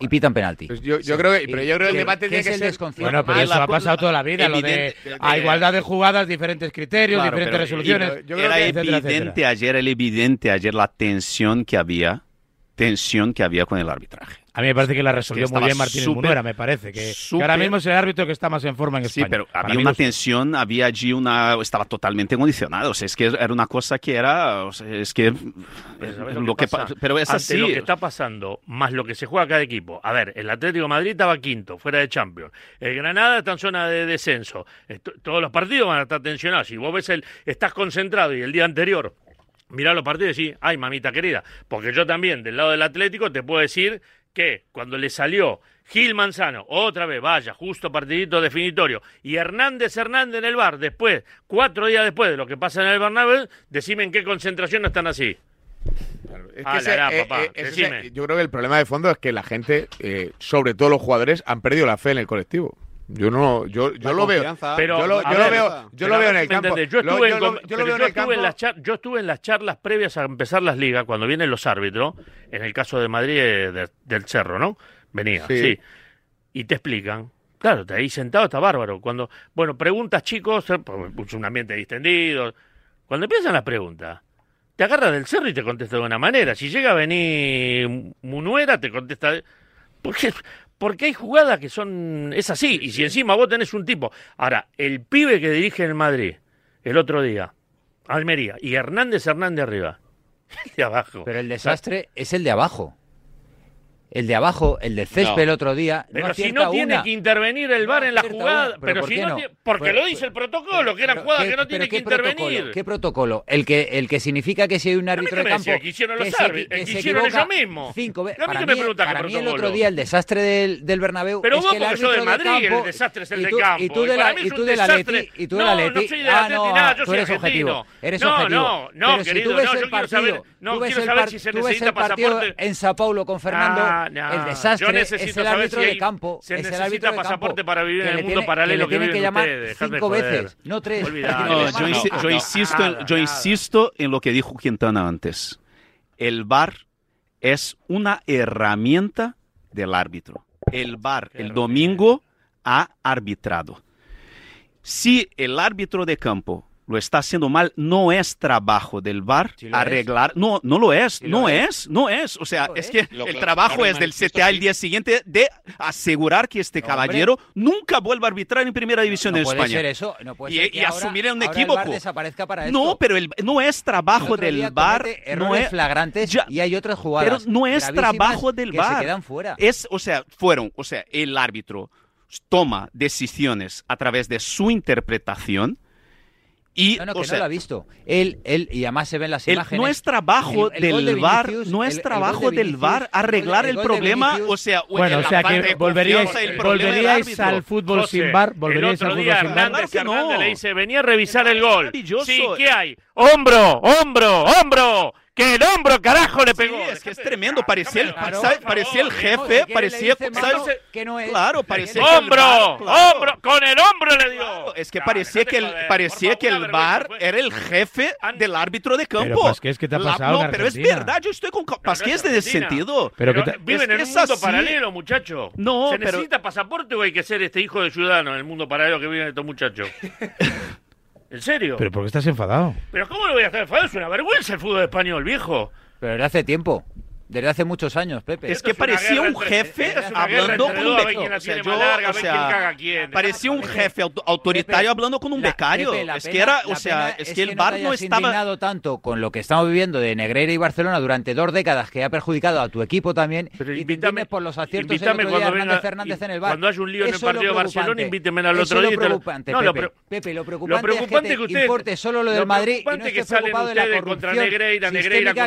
Y pitan penalti. Pues yo, yo creo que, pero yo creo que el ¿Qué- debate tiene es que el ser. desconcierto? Bueno, pero Ah, eso la- ha pasado toda la vida, lo de evidente- a igualdad de jugadas, diferentes criterios, Claro, diferentes pero- resoluciones. yo creo era que- etcétera, evidente etcétera. ayer, era evidente ayer la tensión que había, tensión que había con el arbitraje. A mí me parece que la resolvió muy bien Martínez Munuera, me parece. Que, ahora mismo es el árbitro que está más en forma en Sí, España. pero Para había una tensión, había allí una, estaba totalmente condicionado. O sea, es que era una cosa que era, o sea, es que, Pero ¿sabes lo que pasa? pa- pero es Ante así. lo que está pasando, más lo que se juega cada equipo. A ver, el Atlético de Madrid estaba quinto, fuera de Champions. El Granada está en zona de descenso. Esto- todos los partidos van a estar tensionados. Si vos ves el, estás concentrado y el día anterior mirá los partidos y decís, ay, mamita querida. Porque yo también, del lado del Atlético, te puedo decir que cuando le salió Gil Manzano, otra vez, vaya, justo partidito definitorio, y Hernández Hernández en el bar, después, cuatro días después de lo que pasa en el Bernabéu, decime en qué concentración están así. Es ese- la, la, papá, eh, ese- decime. yo creo que el problema de fondo es que la gente, eh, sobre todo los jugadores, han perdido la fe en el colectivo. Yo no, yo, yo lo veo. Pero, yo lo, yo ver, veo, yo Pero lo veo en el campo. entendés. Yo Lo- estuve, yo en, veo el campo. las char- yo estuve en las charlas previas a empezar las ligas, cuando vienen los árbitros, en el caso de Madrid eh, de- del Cerro, ¿no? Venía, Sí. sí. Y te explican. Claro, te ahí sentado está bárbaro. Cuando, bueno, preguntas chicos, eh, pues, es un ambiente distendido. Cuando empiezan las preguntas, te agarra del cerro y te contesta de una manera. Si llega a venir Munuera, te contesta. de- Porque, porque hay jugadas que son. Es así. Y si encima vos tenés un tipo. Ahora, el pibe que dirige el Madrid el otro día, Almería, y Hernández Hernández arriba. El de abajo. Pero el desastre es el de abajo el de abajo, el de césped no. el otro día. Pero no si no tiene una. que intervenir el VAR no en la jugada, una. pero, pero si no, porque pero, lo dice el protocolo, que eran jugadas que no tiene que protocolo? intervenir. ¿Qué protocolo? El que el que significa que si hay un árbitro de campo que hicieron los árbitros, que se hicieron ellos mismos. Cinco veces. Para, mí, me para mí el otro día el desastre del, del Bernabéu Pero es vos que porque de Madrid, el desastre es el de campo. Y tú de la y tú de la y tú de la Leti. Ah, no, tú eres objetivo. Eres objetivo. No, no, no, querido, no, yo quiero saber, no quiero saber si se necesita pasaporte en Sao Paulo con Fernando el desastre es el árbitro de campo. Se es necesita el árbitro pasaporte de campo, para vivir en el mundo tiene, paralelo que, que, que llamar. Cinco veces, no tres. Yo, insisto, yo insisto en lo que dijo Quintana antes. El VAR es una herramienta del árbitro. El VAR el domingo ha arbitrado. Si el árbitro de campo lo está haciendo mal, no es trabajo del bar sí arreglar, es. no, no lo es, sí lo no es. es. no es, o sea, no es que lo, el trabajo es del CTA sí. el día siguiente de asegurar que este no, caballero hombre. nunca vuelva a arbitrar en primera división no, de España. Ser eso, puede y, ser e, y ahora, asumir un equívoco. El bar para esto. No, pero el, no es trabajo el del bar, no es flagrantes ya, y hay otras jugadas. Pero no es trabajo del que bar. Se quedan fuera. Es, o sea, fueron, o sea, el árbitro toma decisiones a través de su interpretación y, no, no, que no lo ha visto. Él, él, y además se ven las imágenes. No es trabajo del de VAR, no es trabajo del VAR arreglar el, problema, o sea, bueno, o sea que volveríais, volveríais al fútbol sin VAR, volveríais al fútbol sin VAR. No. le dice, venía a revisar el gol. Sí, ¿qué hay? Hombro, hombro, hombro que el hombro, carajo, le pegó. Sí, es que es tremendo. Parecía el, claro, parecía el jefe, parecía. Que no es, claro, parecía. Que ¡Hombro! El bar, claro. ¡Hombro! ¡Con el hombro le dio! Claro, es que parecía que el, parecía que el bar pues. era el jefe del árbitro de campo. Pero, ¿qué es que te ha pasado? La, no, pero es verdad, yo estoy con. Pasqués pues, es de ese sentido. Pero, pero viven en un mundo así. paralelo, muchacho. No, Se necesita pasaporte o hay que ser este hijo de ciudadano en el mundo paralelo que viven estos muchachos. ¿En serio? ¿Pero por qué estás enfadado? ¿Pero cómo lo voy a hacer enfadado? Es una vergüenza el fútbol español, viejo. Pero desde hace tiempo. Desde hace muchos años, Pepe. Es que parecía un jefe hablando con un becario. parecía un jefe autoritario hablando con un becario. es que era, o sea, es, que el bar no, estaba. indignado tanto con lo que estamos viviendo de Negreira y Barcelona durante dos décadas que ha perjudicado a tu equipo también. Pero invítame por los aciertos invítame cuando Hernández Fernández en el bar. Cuando haya un lío en el partido de Barcelona, invíteme al otro día. Lo preocupante, Pepe, lo preocupante, es que te importe solo lo del Madrid y no estés preocupado de la corrupción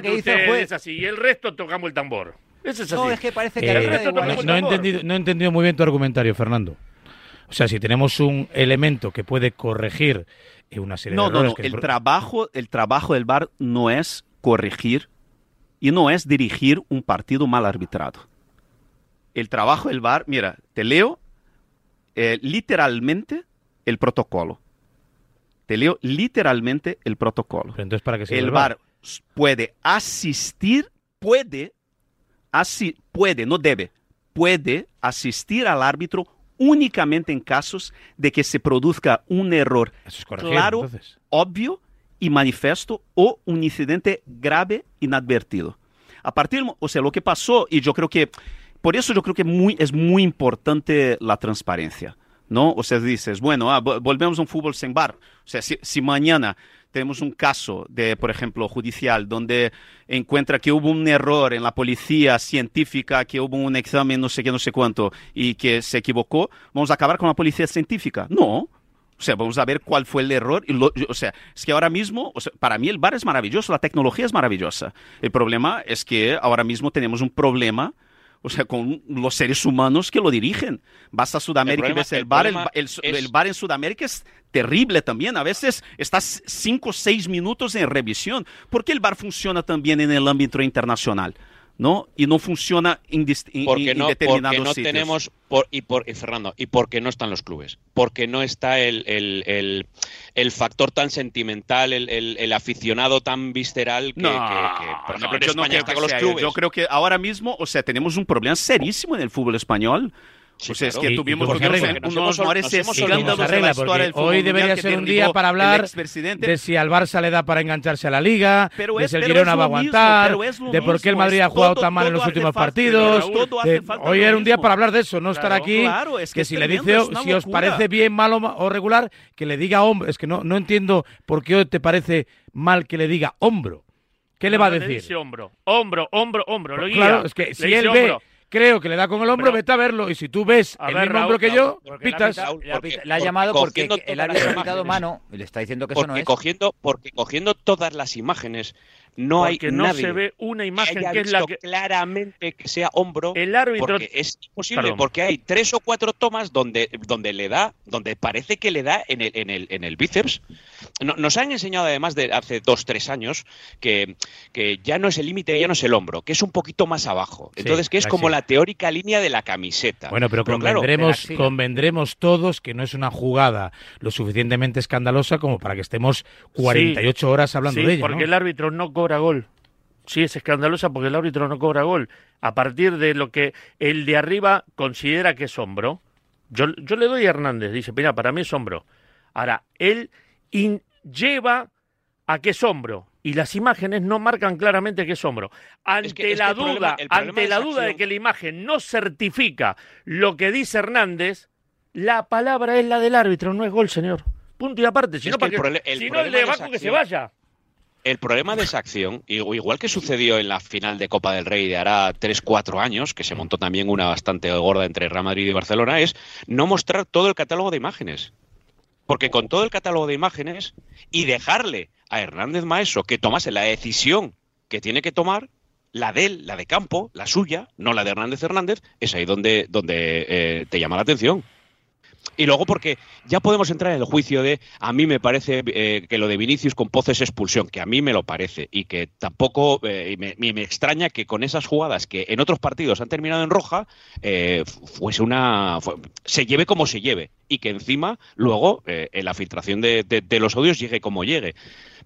que hizo el juez. Y el resto toca tocamos el tambor. No, es que parece que eh, el resto no, no, he entendido, no he entendido muy bien tu argumentario, Fernando. O sea, si tenemos un elemento que puede corregir eh, una serie no, de errores... No, no, que el, trabajo, el trabajo del VAR no es corregir y no es dirigir un partido mal arbitrado. El trabajo del VAR, mira, te leo eh, literalmente el protocolo. Te leo literalmente el protocolo. Pero entonces, ¿para qué sirve el, el VAR? puede asistir puede, así, puede, no debe, puede asistir al árbitro únicamente en casos de que se produzca un error claro, obvio y manifiesto o un incidente grave inadvertido. A partir, o sea, lo que pasó, y yo creo que, por eso yo creo que muy, es muy importante la transparencia. ¿no? O sea, dices, bueno, ah, volvemos a un fútbol sin bar. O sea, si mañana tenemos un caso de, por ejemplo, judicial, donde encuentra que hubo un error en la policía científica, que hubo un examen no sé qué, no sé cuánto, y que se equivocó, vamos a acabar con la policía científica. No, o sea, vamos a ver cuál fue el error. Y lo, o sea, es que ahora mismo, o sea, para mí el bar es maravilloso, la tecnología es maravillosa. El problema es que ahora mismo tenemos un problema o sea, con los seres humanos que lo dirigen. Vas a Sudamérica y ves el, bar, el, es... el, bar en Sudamérica es terrible también, a veces estás cinco o seis minutos en revisión. ¿Por qué el bar funciona también en el ámbito internacional? ¿no? Y no funciona en, porque en no, porque no tenemos por, y por y Fernando y porque no están los clubes, porque no está el, el, el, el factor tan sentimental, el, aficionado tan visceral que, no, por ejemplo España está con los clubes. Yo creo que ahora mismo, o sea, tenemos un problema serísimo en el fútbol español pues es que tuvimos y, y arregla, unos, unos moreses escándalos de la historia Hoy debería ser un día para hablar de si al Barça le da para engancharse a la Liga, de si el Girona va a aguantar, de por qué el Madrid ha jugado tan mal en los últimos partidos. Hoy era un día para hablar de eso, no estar aquí, que, si le dice, si os parece bien, malo o regular, que le diga hombre. Es que no, entiendo por qué hoy te parece mal que le diga hombro. ¿Qué le va a decir? hombro, hombro, hombro, hombro. Claro, es que si él ve creo que le da con el hombro, Pero- vete a verlo. Y si tú ves A el ver, mismo Raúl, hombro que yo, Porque pitas. le ha Porque- porque llamado porque cogiendo el árbitro ha pitado mano y le está diciendo que eso no Porque es. cogiendo, porque cogiendo todas las imágenes, no hay Porque no nadie se ve una imagen haya que es la que. claramente que sea hombro. El árbitro. Porque es imposible, Perdón. porque hay tres o cuatro tomas donde, donde le da, donde parece que le da en el, en el, en el bíceps. No- nos han enseñado además de hace dos, tres años que, que ya no es el límite, ya no es el hombro, que es un poquito más abajo. Sí, Entonces, que es como sí. la teórica línea de la camiseta. Bueno, pero, convendremos, convendremos todos que no es una jugada lo suficientemente escandalosa como para que estemos 48 horas hablando Sí, de ella. porque ¿no? el árbitro no cobra gol. Sí, es escandalosa porque el árbitro no cobra gol. A partir de lo que el de arriba considera que es hombro. Yo, yo le doy a Hernández, dice, mira, para mí es hombro. Ahora, él in- lleva a que es hombro. Y las imágenes no marcan claramente que es hombro. Ante Es que- es que la problema- duda, problema ante la duda de que la imagen no certifica lo que dice Hernández, la palabra es la del árbitro, no es gol, señor. Punto y aparte. Para el que- prole- el si no, el de que se vaya. El problema de esa acción, igual que sucedió en la final de Copa del Rey de hará 3-4 años, que se montó también una bastante gorda entre Real Madrid y Barcelona, es no mostrar todo el catálogo de imágenes. Porque con todo el catálogo de imágenes y dejarle a Hernández Maeso que tomase la decisión que tiene que tomar, la de él, la de campo, la suya, no la de Hernández Hernández, es ahí donde, donde eh, te llama la atención. Y luego porque ya podemos entrar en el juicio de, a mí me parece eh, que lo de Vinicius con Pozo es expulsión, que a mí me lo parece, y que tampoco, eh, me, extraña que con esas jugadas que en otros partidos han terminado en roja, eh, fuese una, se lleve como se lleve, y que encima luego eh, en la filtración de, de- de los audios llegue como llegue.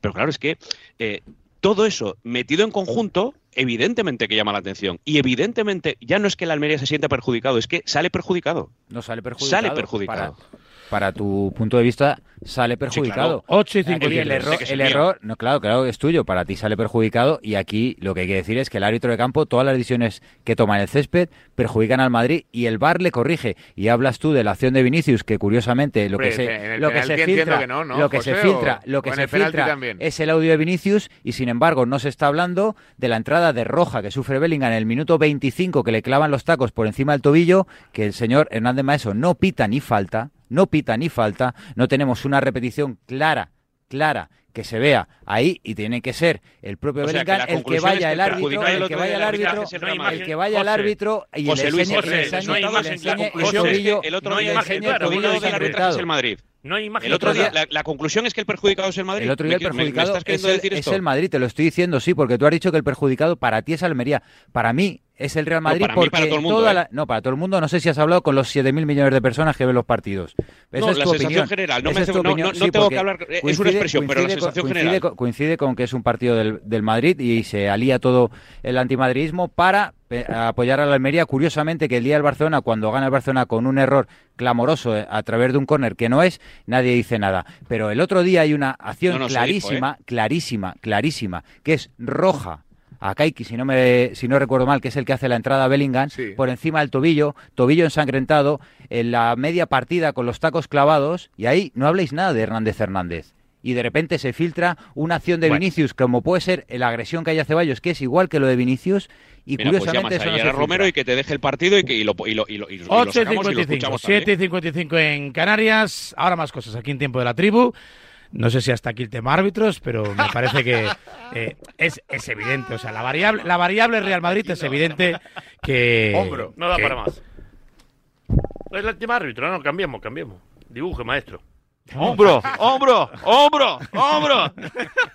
Pero claro, es que eh, todo eso metido en conjunto, evidentemente que llama la atención, y evidentemente ya no es que el Almería se sienta perjudicado, es que sale perjudicado. No sale perjudicado. Sale perjudicado. Para, para tu punto de vista, sale perjudicado. 8 y Aquí 53. el error, el error, no, claro, claro que es tuyo, para ti sale perjudicado y aquí lo que hay que decir es que el árbitro de campo, todas las decisiones que toma en el césped perjudican al Madrid y el VAR le corrige. Y hablas tú de la acción de Vinicius, que curiosamente lo que se, lo que se filtra, que no, ¿no, lo que se filtra, lo que se filtra es el audio de Vinicius y sin embargo no se está hablando de la entrada de roja que sufre Bellingham en el minuto 25 que le clavan los tacos por encima del tobillo, que el señor Hernández Maeso no pita ni falta, no pita ni falta, no tenemos una repetición clara, clara que se vea ahí y tiene que ser el propio O que el que vaya el árbitro, el el que vaya el árbitro, el el que vaya el árbitro y Luis, enseñe, el el otro no hay imagen. el es el Madrid. No hay imagen El otro día, la, la conclusión es que el perjudicado es el Madrid. El otro día el ¿Me- me- me perjudicado estás es el, decir es el Madrid, te lo estoy diciendo, sí, porque tú has dicho que el perjudicado para ti es Almería. Para mí es el Real No, Madrid para mí, porque para todo el mundo, toda ¿eh? la- no, para todo el mundo, no sé si has hablado con los 7.000 millones de personas que ven los partidos. Esa No, es la tu sensación opinión. general, no Esa me es no- opinión, no- no sí, tengo que hablar- es una coincide- expresión, pero la coincide con- sensación coincide general. con- coincide con que es un partido del, del Madrid y se alía todo el antimadridismo para pe- apoyar a la Almería. Curiosamente que el día del Barcelona, cuando gana el Barcelona con un error clamoroso eh, a través de un córner que no es, nadie dice nada. Pero el otro día hay una acción No, no, se dijo, clarísima, clarísima, clarísima, que es roja a Kaiki, si no me si no recuerdo mal, que es el que hace la entrada a Bellingham, Sí. por encima del tobillo, tobillo ensangrentado, en la media partida con los tacos clavados, y ahí no habléis nada de Hernández Hernández. Y de repente se filtra una acción de Bueno. Vinicius, como puede ser la agresión que hay a Ceballos, que es igual que lo de Vinicius, y Mira, pues curiosamente llamas eso no ayer se a Romero filtra. y que te deje el partido y que y lo, y lo, y lo, y lo 8 y sacamos y lo 55, escuchamos también. 7 y 55 en Canarias. Ahora más cosas aquí en Tiempo de la Tribu. No sé si hasta aquí el tema árbitros, pero me parece que eh, es, es evidente. O sea, la variable, la variable Real Madrid es evidente que. Hombro. No da que- para más. Es el tema árbitro, no, cambiemos, cambiemos. Dibuje, maestro. Hombro, hombro, hombro, hombro.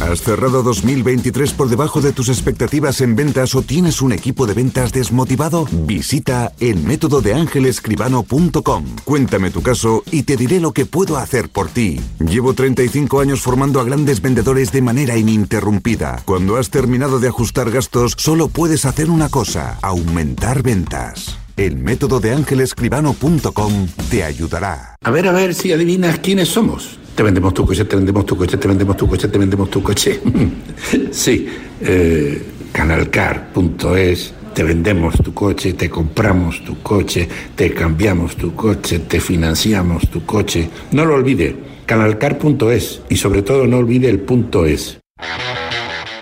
¿Has cerrado 2023 por debajo de tus expectativas en ventas o tienes un equipo de ventas desmotivado? Visita el método de. Cuéntame tu caso y te diré lo que puedo hacer por ti. Llevo 35 años formando a grandes vendedores de manera ininterrumpida. Cuando has terminado de ajustar gastos, solo puedes hacer una cosa, aumentar ventas. El método de ángelescribano.com te ayudará. A ver, a ver si adivinas quiénes somos. Te vendemos tu coche, te vendemos tu coche, te vendemos tu coche, te vendemos tu coche. sí, eh, Canalcar.es, te vendemos tu coche, te compramos tu coche, te cambiamos tu coche, te financiamos tu coche. No lo olvide, canalcar.es y sobre todo no olvide el punto es.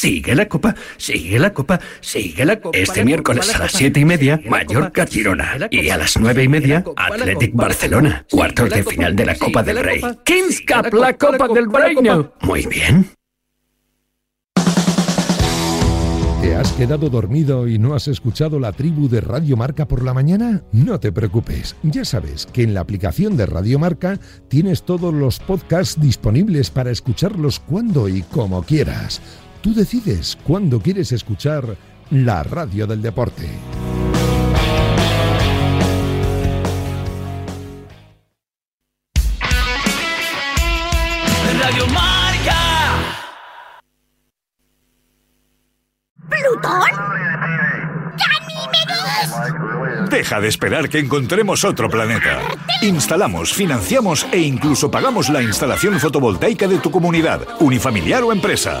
Sigue la copa, sigue la copa, sigue la copa. Este miércoles a las siete y media, Mallorca Girona. Y a las nueve y media, Athletic Barcelona. Cuartos de final de la Copa del Rey. Kings Cup, la Copa del Reino. Muy bien. ¿Te has quedado dormido y no has escuchado la tribu de Radio Marca por la mañana? No te preocupes, ya sabes que en la aplicación de Radio Marca tienes todos los podcasts disponibles para escucharlos cuando y como quieras. Tú decides cuándo quieres escuchar la radio del deporte. Radio Marca. ¿Plutón? ¡Ganímedes! Deja de esperar que encontremos otro planeta. Instalamos, financiamos e incluso pagamos la instalación fotovoltaica de tu comunidad, unifamiliar o empresa.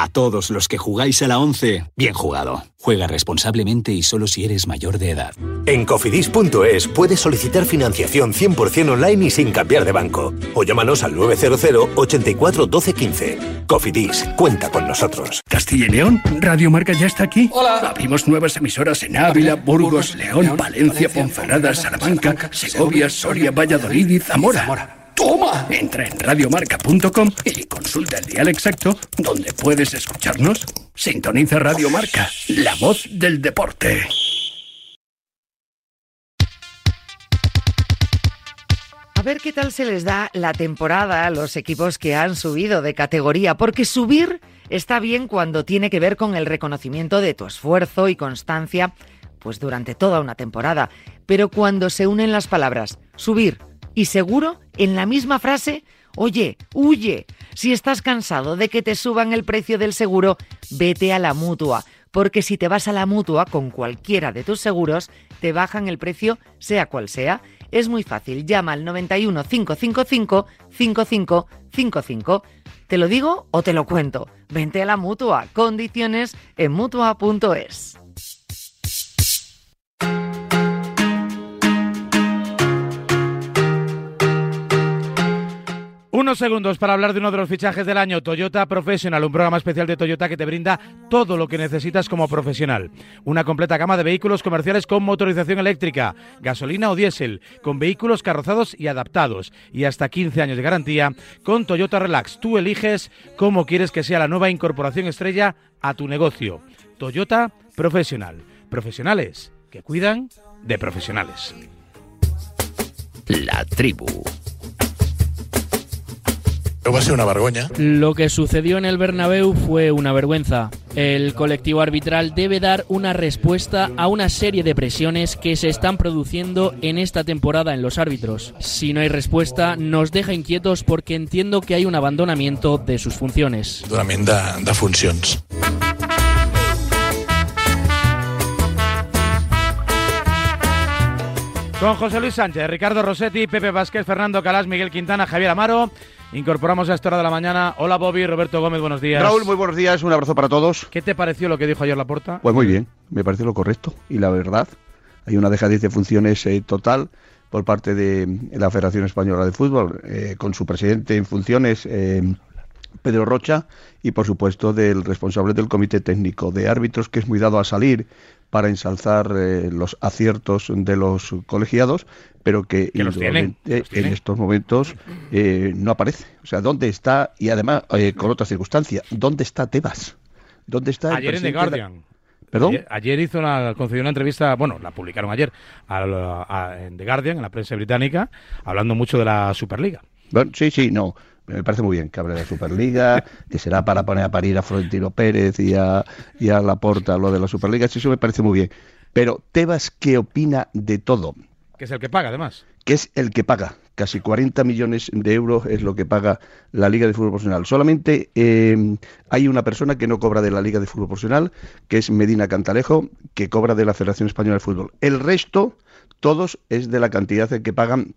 A todos los que jugáis a la 11, bien jugado. Juega responsablemente y solo si eres mayor de edad. En cofidis.es puedes solicitar financiación 100% online y sin cambiar de banco. O llámanos al 900 84 12 15. Cofidis, cuenta con nosotros. Castilla y León, Radio Marca ya está aquí. Hola. Abrimos nuevas emisoras en Ávila, Burgos, León, Valencia, Ponferrada, Salamanca, Segovia, Soria, Valladolid y Zamora. ¡Toma! Entra en radiomarca.com y consulta el dial exacto donde puedes escucharnos. Sintoniza Radio Marca, la voz del deporte. A ver qué tal se les da la temporada a los equipos que han subido de categoría, porque subir está bien cuando tiene que ver con el reconocimiento de tu esfuerzo y constancia, pues durante toda una temporada, pero cuando se unen las palabras subir y seguro en la misma frase, oye, huye, si estás cansado de que te suban el precio del seguro, vete a la mutua, porque si te vas a la mutua con cualquiera de tus seguros, te bajan el precio sea cual sea. Es muy fácil, llama al 91 555 5555. ¿Te lo digo o te lo cuento? Vente a la mutua. Condiciones en mutua.es. Unos segundos para hablar de uno de los fichajes del año, Toyota Professional, un programa especial de Toyota que te brinda todo lo que necesitas como profesional. Una completa gama de vehículos comerciales con motorización eléctrica, gasolina o diésel, con vehículos carrozados y adaptados, y hasta 15 años de garantía con Toyota Relax. Tú eliges cómo quieres que sea la nueva incorporación estrella a tu negocio. Toyota Professional. Profesionales que cuidan de profesionales. La tribu. Va a ser una vergüenza. Lo que sucedió en el Bernabéu fue una vergüenza. El colectivo arbitral debe dar una respuesta a una serie de presiones que se están produciendo en esta temporada en los árbitros. Si no hay respuesta, nos deja inquietos porque entiendo que hay un abandonamiento de sus funciones. Donament de, de funcions. Con José Luis Sánchez, Ricardo Rossetti, Pepe Vázquez, Fernando Calas, Miguel Quintana, Javier Amaro. Incorporamos a esta hora de la mañana. Hola Bobby, Roberto Gómez, buenos días. Raúl, muy buenos días, un abrazo para todos. ¿Qué te pareció lo que dijo ayer Laporta? Pues muy bien, me parece lo correcto y la verdad. Hay una dejadez de funciones eh, total por parte de la Federación Española de Fútbol, eh, con su presidente en funciones, eh, Pedro Rocha, y por supuesto del responsable del Comité Técnico de Árbitros, que es muy dado a salir para ensalzar eh, los aciertos de los colegiados, pero que, Que los tienen, indudablemente los tienen. en estos momentos eh, no aparece. O sea, ¿dónde está? Y además, eh, con otra circunstancia, ¿dónde está Tebas? ¿Dónde está el Ayer en The de- Guardian. ¿Perdón? Ayer, ayer hizo una, concedió una entrevista, bueno, la publicaron ayer al- a- en The Guardian, en la prensa británica, hablando mucho de la Superliga. Bueno, sí, sí, no. Me parece muy bien que hable de la Superliga, que será para poner a parir a Florentino Pérez y a, y a Laporta lo de la Superliga, sí, eso me parece muy bien. Pero Tebas, ¿qué opina de todo? Que es el que paga, además. que es el que paga. Casi 40 millones de euros es lo que paga la Liga de Fútbol Profesional. Solamente eh, hay una persona que no cobra de la Liga de Fútbol Profesional, que es Medina Cantalejo, que cobra de la Federación Española de Fútbol. El resto, todos, es de la cantidad que pagan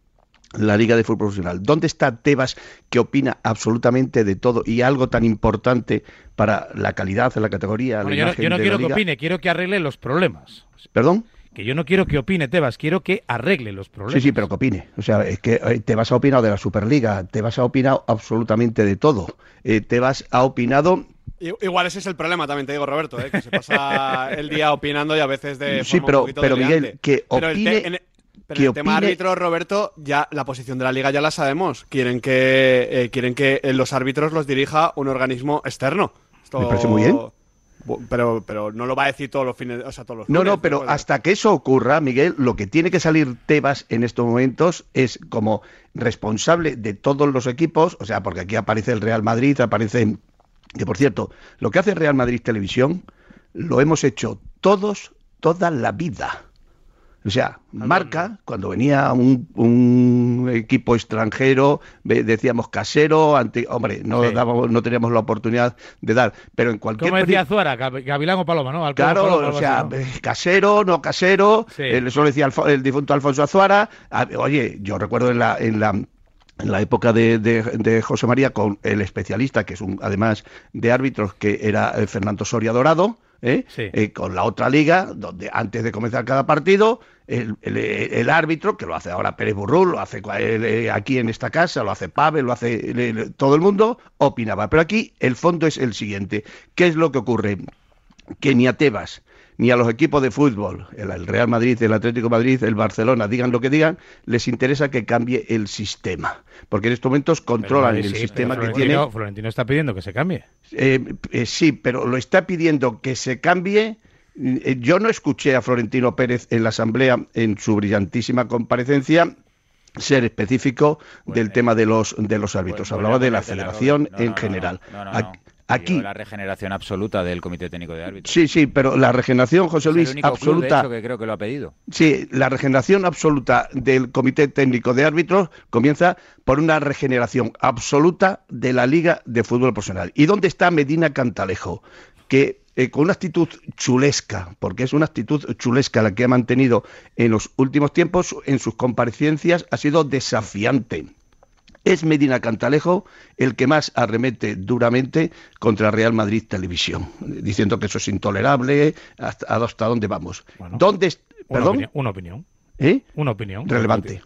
la Liga de Fútbol Profesional. ¿Dónde está Tebas que opina absolutamente de todo y algo tan importante para la calidad, la categoría, Bueno, la yo no, yo no de quiero la que opine, quiero que arregle los problemas. ¿Perdón? Que yo no quiero que opine Tebas, quiero que arregle los problemas. Sí, sí, pero que opine. O sea, es que eh, te vas a opinar de la Superliga, te vas a opinar absolutamente de todo. Eh, te vas a opinado Igual ese es el problema, también te digo, Roberto, ¿eh? que se pasa el día opinando y a veces de Sí, forma pero- un poquito pero, Miguel, que Pero el, opine- en pero que en el tema árbitro, Roberto, ya la posición de la liga ya la sabemos. Quieren que eh, quieren que eh, los árbitros los dirija un organismo externo. Esto- Me parece muy bien. Pero, pero no lo va a decir todos los fines, o sea, todos los No, lunes, no, pero hasta que eso ocurra, Miguel, lo que tiene que salir Tebas en estos momentos es como responsable de todos los equipos, o sea, porque aquí aparece el Real Madrid, aparece, que por cierto, lo que hace Real Madrid Televisión lo hemos hecho todos, toda la vida. O sea, marca, cuando venía un, un equipo extranjero, decíamos casero, ante, hombre, no, Sí. dábamos, no teníamos la oportunidad de dar, pero en cualquier... Como decía Zuara, Gavilán o Paloma, ¿no? Al Claro, Paloma, o sea, eh, casero, no casero, Sí. eh, eso lo decía el difunto Alfonso Azuara. Ah, Oye, yo recuerdo en la, en la, en la época de, de- de José María con el especialista, que es un, además de árbitros, que era eh, Fernando Soria Dorado, ¿eh? Eh, con la otra liga, donde antes de comenzar cada partido, el, el- el árbitro, que lo hace ahora Pérez Burrul, lo hace eh, aquí en esta casa, lo hace Pavel, lo hace todo el mundo, opinaba. Pero aquí el fondo es el siguiente. ¿Qué es lo que ocurre? que ni a Tebas ni a los equipos de fútbol, el, Real Madrid, el Atlético de Madrid, el Barcelona, digan lo que digan, les interesa que cambie el sistema. Porque en estos momentos controlan Pero, el sí, sistema que tiene. Florentino, está pidiendo que se cambie. Eh, eh, sí, pero lo está pidiendo que se cambie. Eh, Yo no escuché a Florentino Pérez en la Asamblea, en su brillantísima comparecencia, ser específico del tema de los de los árbitros. Hablaba de la federación en general. No, no. Aquí, la regeneración absoluta del Comité Técnico de Árbitros. sí, sí, pero la regeneración, José Es Luis, el único club, de absoluta. hecho, que creo que lo ha pedido. Sí, la regeneración absoluta del Comité Técnico de Árbitros comienza por una regeneración absoluta de la Liga de Fútbol Profesional. ¿Y dónde está Medina Cantalejo? Que eh, con una actitud chulesca, porque es una actitud chulesca la que ha mantenido en los últimos tiempos, en sus comparecencias ha sido desafiante. Es Medina Cantalejo el que más arremete duramente contra Real Madrid Televisión, diciendo que eso es intolerable, hasta, hasta dónde vamos. ¿Dónde Una ¿Perdón? opinión, una opinión. ¿Eh? Una opinión. Relevante.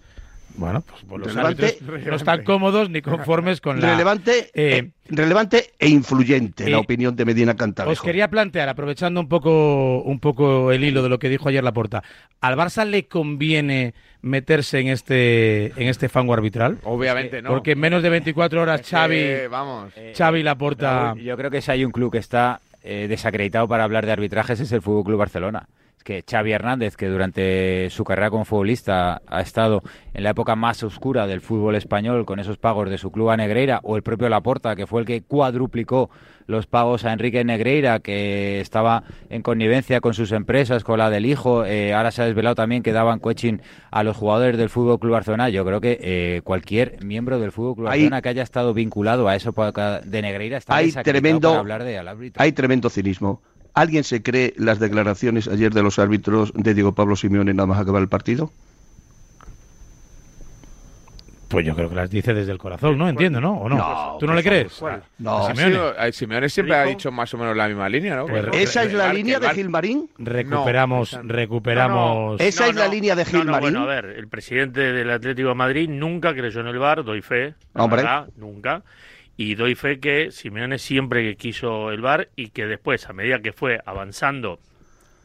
Bueno, pues, pues los Relevante. árbitros no están cómodos ni conformes con la... relevante, Eh, eh, relevante e influyente la eh, opinión de Medina Os Cantalejo. quería plantear, aprovechando un poco, un poco el hilo de lo que dijo ayer Laporta, ¿al Barça le conviene meterse en este, en este fango arbitral? Obviamente no. Porque en menos de 24 horas Xavi, vamos. Xavi Laporta... Yo creo que si hay un club que está eh, desacreditado para hablar de arbitrajes es el Fútbol Club Barcelona. Que Xavi Hernández, que durante su carrera como futbolista ha estado en la época más oscura del fútbol español con esos pagos de su club a Negreira, o el propio Laporta, que fue el que cuadruplicó los pagos a Enrique Negreira, que estaba en connivencia con sus empresas, con la del hijo. Eh, ahora se ha desvelado también que daban coaching a los jugadores del Fútbol Club Barcelona. Yo creo que eh, cualquier miembro del Fútbol Club Barcelona que haya estado vinculado a época de Negreira está hay tremendo, para hablar de hay tremendo cinismo. ¿Alguien se cree las declaraciones ayer de los árbitros de Diego Pablo Simeone nada más acabar el partido? Pues yo creo que las dice desde el corazón, ¿no? Entiendo, ¿no? ¿O no? No, ¿Tú no le por crees? no. Ha Simeone. sido- a Simeone siempre ha dicho más o menos la misma línea, ¿no? Pues ¿Esa es la línea de Gilmarín? Recuperamos, recuperamos. ¿Esa es la línea de Gilmarín? bueno, a ver, el presidente del Atlético de Madrid nunca creyó en el VAR, doy fe, Hombre. verdad, nunca. Y doy fe que Simeone siempre quiso el VAR y que después, a medida que fue avanzando,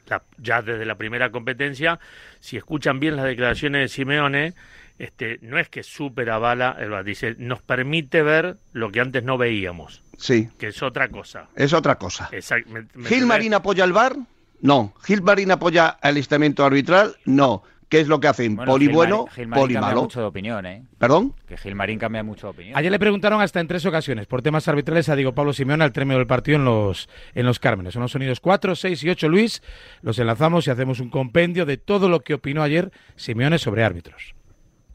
la- ya desde la primera competencia, si escuchan bien las declaraciones de Simeone, este, no es que super avala el VAR, dice, nos permite ver lo que antes no veíamos, Sí, que es otra cosa. es otra cosa. Exact- me- me- ¿Gilmarín apoya el VAR? No. ¿Gilmarín apoya al estamento arbitral? No. ¿Qué es lo que hacen? Bueno, poli Gilmarín- bueno, Gilmarín poli cambia malo. mucho de opinión, ¿eh? ¿Perdón? Que Gilmarín cambia mucho de opinión. Ayer le preguntaron hasta en tres ocasiones por temas arbitrales a Diego Pablo Simeone al término del partido en los, en los Cármenes. Son los sonidos 4, 6 y 8, Luis. Los enlazamos y hacemos un compendio de todo lo que opinó ayer Simeone sobre árbitros.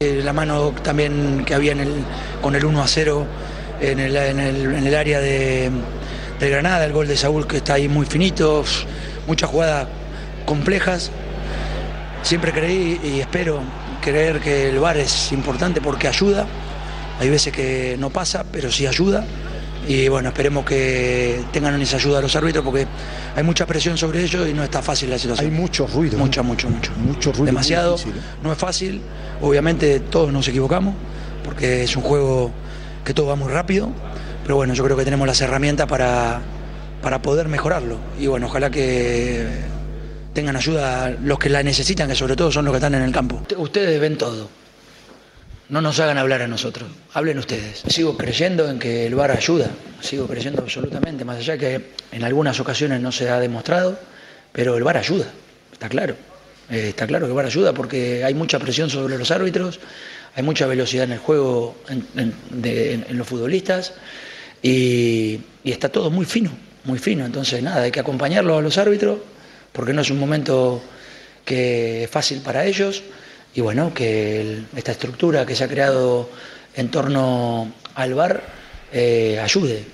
Eh, la mano también que había en el, con el 1 a 0 en el, en el, en el área de, de Granada, el gol de Saúl que está ahí muy finito, muchas jugadas complejas. Siempre creí y espero creer que el VAR es importante porque ayuda. Hay veces que no pasa, pero sí ayuda. Y bueno, esperemos que tengan esa ayuda a los árbitros porque hay mucha presión sobre ellos y no está fácil la situación. Hay mucho ruido. Mucho, mucho, mucho. Mucho ruido. Demasiado. difícil, ¿eh? No es fácil. Obviamente todos nos equivocamos porque es un juego que todo va muy rápido. Pero bueno, yo creo que tenemos las herramientas para, para poder mejorarlo. Y bueno, ojalá que tengan ayuda los que la necesitan, que sobre todo son los que están en el campo. Ustedes ven todo. No nos hagan hablar a nosotros, hablen ustedes. Sigo creyendo en que el VAR ayuda, sigo creyendo absolutamente, más allá que en algunas ocasiones no se ha demostrado, pero el VAR ayuda, está claro. Eh, está claro que el VAR ayuda porque hay mucha presión sobre los árbitros, hay mucha velocidad en el juego en, los futbolistas y, y está todo muy fino, muy fino. Entonces, nada, hay que acompañarlos a los árbitros porque no es un momento que es fácil para ellos y bueno, que el- esta estructura que se ha creado en torno al VAR eh, ayude.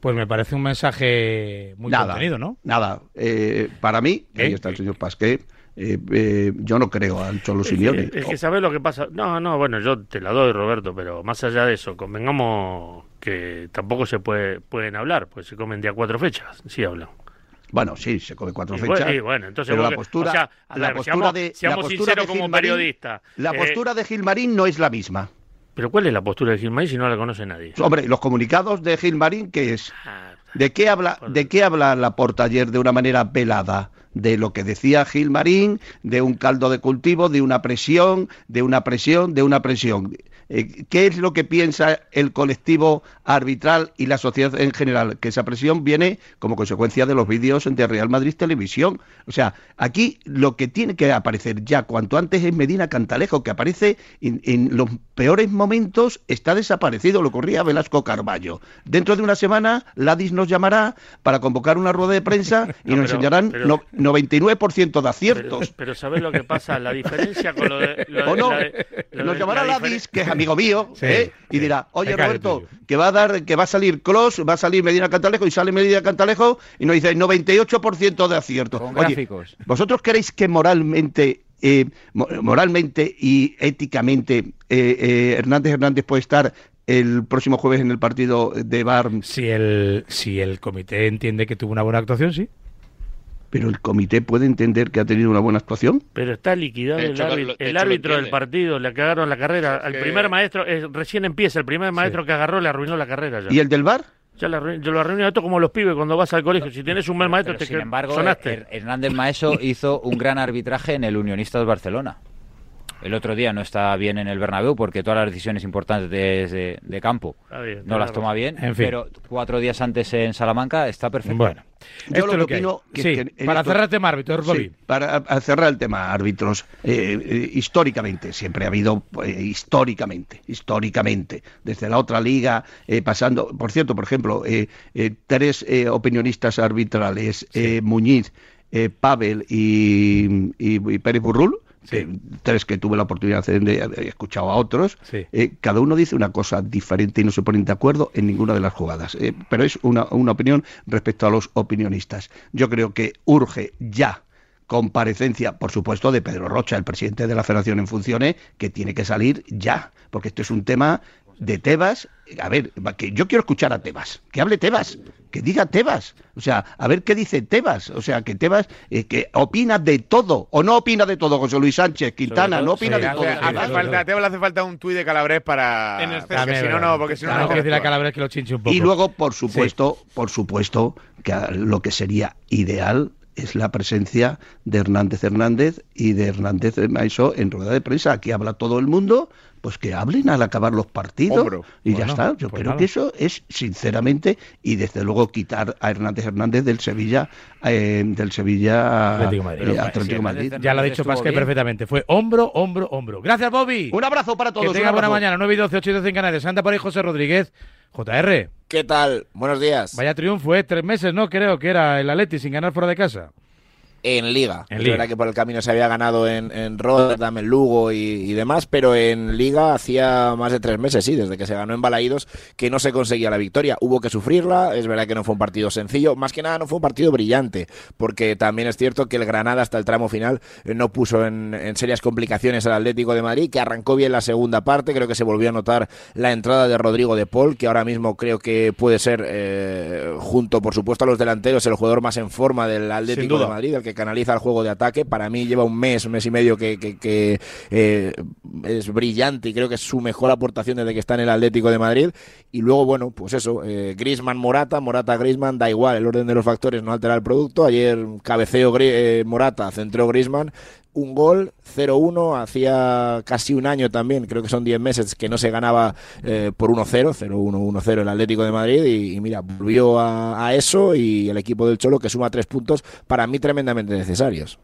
Pues me parece un mensaje muy nada, contenido, ¿no? Nada. Eh, para mí, ¿Qué? ahí está el señor Pasquet, eh, eh, yo no creo al Cholo Es Simeone. que, es que sabes lo que pasa. No, no, bueno, yo te la doy, Roberto, pero más allá de eso, convengamos que tampoco se puede, pueden hablar, pues se comen día cuatro fechas, sí hablan. Bueno, sí, se come cuatro Y fechas. bueno, y bueno, entonces pero la postura, o sea, la postura seamos- de, seamos la postura sinceros de como Gilmarín- periodista. La Eh, postura de Gilmarín no es la misma. Pero ¿cuál es la postura de Gilmarín si no la conoce nadie? Hombre, los comunicados de Gilmarín, ¿qué es? Ah, ¿De qué habla, de qué habla Laporta ayer de una manera velada? De lo que decía Gilmarín, de un caldo de cultivo, de una presión, de una presión, de una presión. Eh, ¿Qué es lo que piensa el colectivo arbitral y la sociedad en general? Que esa presión viene como consecuencia de los vídeos de Real Madrid Televisión. O sea, aquí lo que tiene que aparecer ya cuanto antes es Medina Cantalejo, que aparece en, en los peores momentos, está desaparecido. Lo ocurría a Velasco Carballo. Dentro de una semana, Ladis nos llamará para convocar una rueda de prensa y No, nos pero- enseñarán pero- no- 99% de Pero, aciertos. pero ¿sabes lo que pasa? La diferencia con lo de... Lo de- ¿O no? la de- lo Nos de- llamará la Ladis, que es amigo mío, Sí, ¿eh? y dirá, oye Roberto, que va a dar, que va a salir Cross, va a salir Medina Cantalejo y sale Medina Cantalejo y nos dice 98% de aciertos. Con Oye, gráficos. ¿vosotros creéis que moralmente, eh, mo- moralmente y éticamente eh, eh, Hernández Hernández puede estar el próximo jueves en el partido de Bar? Si el, si el comité entiende que tuvo una buena actuación, sí. Pero el comité puede entender que ha tenido una buena actuación. Pero está liquidado el, árbitro, el árbitro del partido, le cagaron la carrera. Al que- primer maestro, eh, recién empieza, el primer maestro que agarró le arruinó la carrera ya. ¿Y el del Bar? Ya yo lo arruiné esto como los pibes cuando vas al colegio. Si tienes un mal maestro, Pero, te sin que- embargo, sonaste. Hernández Maeso hizo un gran arbitraje en el Unionistas Barcelona. El otro día no está bien en el Bernabéu porque todas las decisiones importantes de, de- de campo bien, no las toma bien, En fin. pero cuatro días antes en Salamanca está perfecto. Bueno, Yo Esto lo lo que opino que- Sí, que en para esto- cerrar el tema árbitros, Sí, para cerrar el tema árbitros, eh, eh, históricamente, siempre ha habido, eh, históricamente, históricamente, desde la otra liga, eh, pasando, por cierto, por ejemplo, eh, eh, tres eh, opinionistas arbitrales, eh, Muñiz, eh, Pavel y, y- y Pérez Burrul, que- tres que tuve la oportunidad de, de- he escuchado a otros, eh, cada uno dice una cosa diferente y no se ponen de acuerdo en ninguna de las jugadas. Eh, pero es una, una opinión respecto a los opinionistas. Yo creo que urge ya comparecencia, por supuesto, de Pedro Rocha, el presidente de la Federación en funciones, que tiene que salir ya, porque esto es un tema de Tebas. A ver, va- que yo quiero escuchar a Tebas, que hable Tebas, que diga Tebas, o sea, a ver qué dice Tebas, o sea, que Tebas eh, que opina de todo, o no opina de todo, José Luis Sánchez, Quintana, no opina Sí, de todo. hace falta- a Tebas le hace falta un tuit de Calabres para. En porque si no, no, porque si no, Claro, no. hay que decirle a Calabres que lo chinche un poco. Y luego, por supuesto, por supuesto, que lo que sería ideal es la presencia de Hernández Hernández y de Hernández Maiso en rueda de prensa. Aquí habla todo el mundo, pues que hablen al acabar los partidos Hombro. y ya está. Yo pues creo nada. que eso es, sinceramente, y desde luego quitar a Hernández Hernández del Sevilla, eh, del Sevilla Atlético Madrid. eh, Atlético de Madrid. Ya lo ha dicho Pascal perfectamente. Fue hombro, hombro, hombro. Gracias, Bobby. Un abrazo para todos. Que tenga buena mañana. 9 y 12, 8 y 12 en Canarias. Anda por ahí José Rodríguez. JR. ¿Qué tal? Buenos días. Vaya triunfo, ¿eh? Tres meses, ¿no? Creo que era el Atleti sin ganar fuera de casa. En Liga. En es Liga. verdad que por el camino se había ganado en, en Rotterdam, en Lugo y, y demás, pero en Liga hacía más de tres meses, sí, desde que se ganó en Balaídos, que no se conseguía la victoria. Hubo que sufrirla, es verdad que no fue un partido sencillo, más que nada no fue un partido brillante, porque también es cierto que el Granada hasta el tramo final eh, no puso en, en serias complicaciones al Atlético de Madrid, que arrancó bien la segunda parte, creo que se volvió a notar la entrada de Rodrigo de Paul, que ahora mismo creo que puede ser, eh, junto por supuesto a los delanteros, el jugador más en forma del Atlético de Madrid, el que canaliza el juego de ataque. Para mí lleva un mes, un mes y medio que, que- que, eh, es brillante y creo que es su mejor aportación desde que está en el Atlético de Madrid. Y luego, bueno, pues eso, eh, Grisman Morata, Morata Grisman, da igual, el orden de los factores no altera el producto. Ayer cabeceo eh, Morata, centró Grisman. Un gol, 0-1, hacía casi un año también, creo que son 10 meses que no se ganaba eh, por 1-0, 0-1, 1-0 el Atlético de Madrid y, y mira, volvió a, a eso y el equipo del Cholo que suma tres puntos para mí tremendamente necesarios.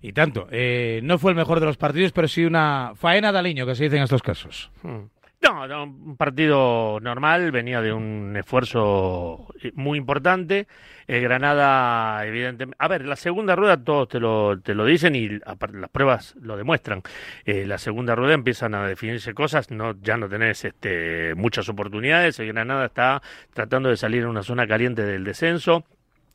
Y tanto. Eh, no fue el mejor de los partidos, pero sí una faena de aliño, que se dice en estos casos. Hmm. No, no, un partido normal, venía de un esfuerzo eh, muy importante. El Granada, evidentemente. A ver, la segunda rueda todos te lo, te lo dicen y las pruebas lo demuestran. Eh, la segunda rueda empiezan a definirse cosas, no, ya no tenés este, muchas oportunidades. El Granada está tratando de salir en una zona caliente del descenso.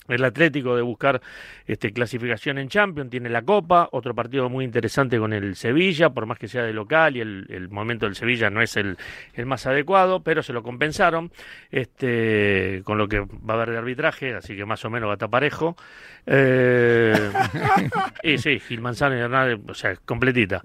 El Atlético de buscar este, clasificación en Champions, tiene la Copa, otro partido muy interesante con el Sevilla, por más que sea de local y el, el momento del Sevilla no es el, el más adecuado, pero se lo compensaron este, con lo que va a haber de arbitraje, así que más o menos va a estar parejo. Eh, y sí, Gil Manzano y Hernández, o sea, completita.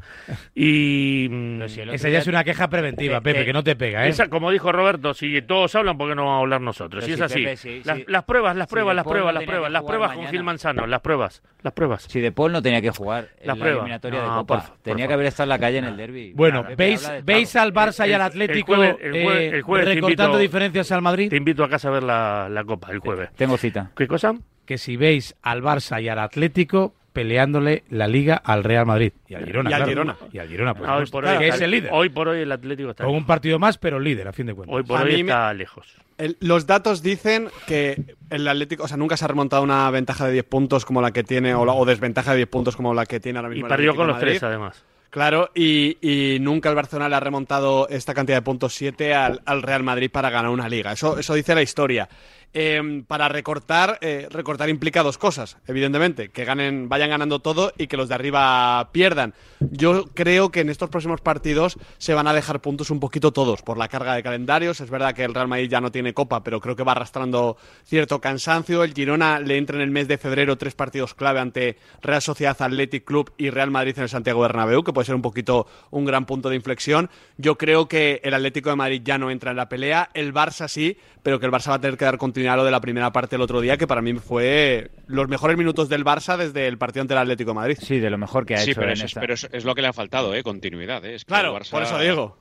Y mm, Esa ya es una queja preventiva, Pepe, que no te pega, ¿eh? esa, como dijo Roberto, si todos hablan, ¿por qué no vamos a hablar nosotros? Si es sí, así. Pepe, sí, las, sí. las pruebas, las pruebas, las Paul pruebas, las pruebas, las pruebas con. Gil Manzano, las pruebas, las pruebas. Si De Paul no tenía que jugar en La prueba. eliminatoria No, de Copa. por tenía que haber estado en la calle en el derby. Bueno, ¿veis, ¿veis al Barça y al El- el Atlético jueves- el jueves- eh, el jueves te recortando invito- diferencias al Madrid? Te invito a casa a ver la, la Copa el jueves. Tengo cita. ¿Qué cosa? Que si veis al Barça y al Atlético peleándole la Liga al Real Madrid. Y al Girona, Y al claro. Girona. Y al Girona, por Ah, hoy por hoy que es el líder. Hoy por hoy el Atlético está Con un partido más, pero líder, a fin de cuentas. Hoy por A hoy me- está lejos. El- los datos dicen que el Atlético, o sea, nunca se ha remontado una ventaja de 10 puntos como la que tiene, o, la- o desventaja de 10 puntos como la que tiene ahora Y mismo. el perdió con los Madrid. tres, además. Claro, y, y nunca el Barcelona le ha remontado esta cantidad de puntos 7 al, al Real Madrid para ganar una liga. Eso, eso dice la historia. Eh, para recortar, eh, recortar implica dos cosas, evidentemente, que ganen, vayan ganando todo y que los de arriba pierdan. Yo creo que en estos próximos partidos se van a dejar puntos un poquito todos por la carga de calendarios. Es verdad que el Real Madrid ya no tiene copa, pero creo que va arrastrando cierto cansancio. El Girona le entra en el mes de febrero tres partidos clave ante Real Sociedad Athletic Club y Real Madrid en el Santiago Bernabéu, que puede ser un poquito un gran punto de inflexión. Yo creo que el Atlético de Madrid ya no entra en la pelea, el Barça sí, pero que el Barça va a tener que dar continuidad a lo de la primera parte del otro día, que para mí fue los mejores minutos del Barça desde el partido ante el Atlético de Madrid. Sí, de lo mejor que ha Sí, hecho pero, en eso, es- esta. pero es, es lo que le ha faltado, ¿eh? Continuidad, ¿eh? Es que Claro, el Barça- por eso digo.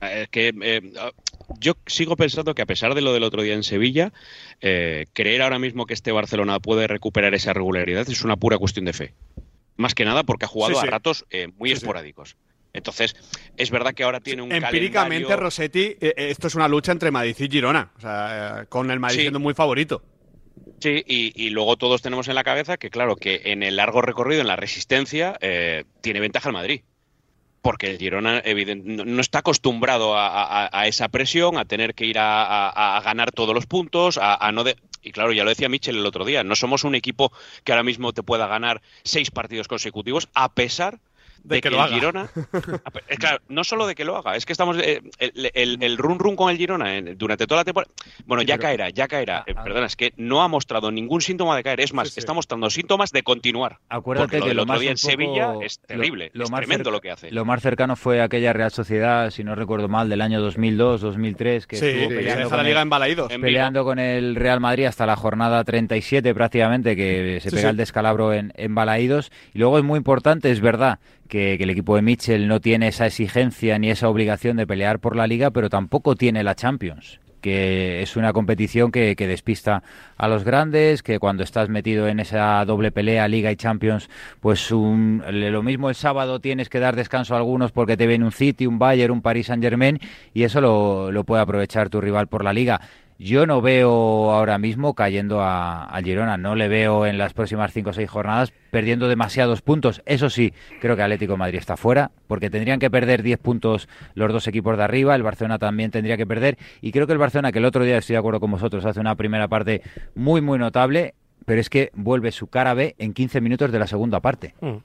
Es que eh, yo sigo pensando que a pesar de lo del otro día en Sevilla, eh, creer ahora mismo que este Barcelona puede recuperar esa regularidad es una pura cuestión de fe. Más que nada porque ha jugado Sí, sí. a ratos eh, muy esporádicos. Entonces, es verdad que ahora tiene un Empíricamente, calendario... Rossetti, eh, eh, esto es una lucha entre Madrid y Girona. O sea, eh, con el Madrid Sí. siendo muy favorito. Sí, y, y luego todos tenemos en la cabeza que, claro, que en el largo recorrido, en la resistencia, eh, tiene ventaja el Madrid. Porque el Girona evident- no, no está acostumbrado a, a- a esa presión, a tener que ir a, ganar todos los puntos, a, a no de... Y claro, ya lo decía Michel el otro día, no somos un equipo que ahora mismo te pueda ganar seis partidos consecutivos, a pesar De de, que que, lo el haga. Girona... a pe- claro, no solo de que lo haga, es que estamos... eh, el, el, el run run con el Girona durante toda la temporada... Bueno, ya caerá, ya caerá. Eh, perdona, es que no ha mostrado ningún síntoma de caer. Es más, está mostrando síntomas de continuar. Acuérdate Porque lo que del lo otro día en Sevilla es terrible, lo es más tremendo cerca- lo que hace. Lo más cercano fue aquella Real Sociedad, si no recuerdo mal, del año 2002, 2003, que Sí, estuvo sí, peleando, con la liga el, en Balaídos. peleando con el Real Madrid hasta la jornada 37 prácticamente, que se pega el descalabro en, en Balaídos. Y luego es muy importante, es verdad, que, el equipo de Mitchell no tiene esa exigencia ni esa obligación de pelear por la liga, pero tampoco tiene la Champions que es una competición que, despista a los grandes, que cuando estás metido en esa doble pelea, Liga y Champions, pues un- lo mismo el sábado tienes que dar descanso a algunos porque te ven un City, un Bayern, un Paris Saint Germain y eso lo puede aprovechar tu rival por la Liga. Yo no veo ahora mismo cayendo a, Girona, no le veo en las próximas cinco o seis jornadas perdiendo demasiados puntos. Eso sí, creo que Atlético Madrid está fuera, porque tendrían que perder 10 puntos los dos equipos de arriba, el Barcelona también tendría que perder, y creo que el Barcelona, que el otro día estoy de acuerdo con vosotros, hace una primera parte muy, muy notable, pero es que vuelve su cara B en 15 minutos de la segunda parte. Mm.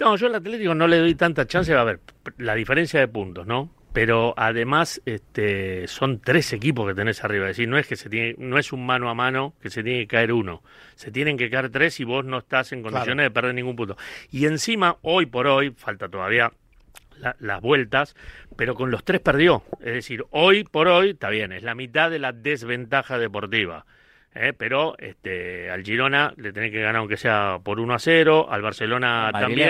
No, yo al Atlético no le doy tanta chance. A ver, la diferencia de puntos, ¿no? Pero además este, son tres equipos que tenés arriba. Es decir, no es que se tiene, no es un mano a mano que se tiene que caer uno. Se tienen que caer tres y vos no estás en condiciones de perder ningún punto. Y encima, hoy por hoy, falta todavía la- las vueltas, pero con los tres perdió. Es decir, hoy por hoy está bien, es la mitad de la desventaja deportiva. ¿eh? Pero este, al Girona le tenés que ganar aunque sea por 1 a 0, al Barcelona Madrid también.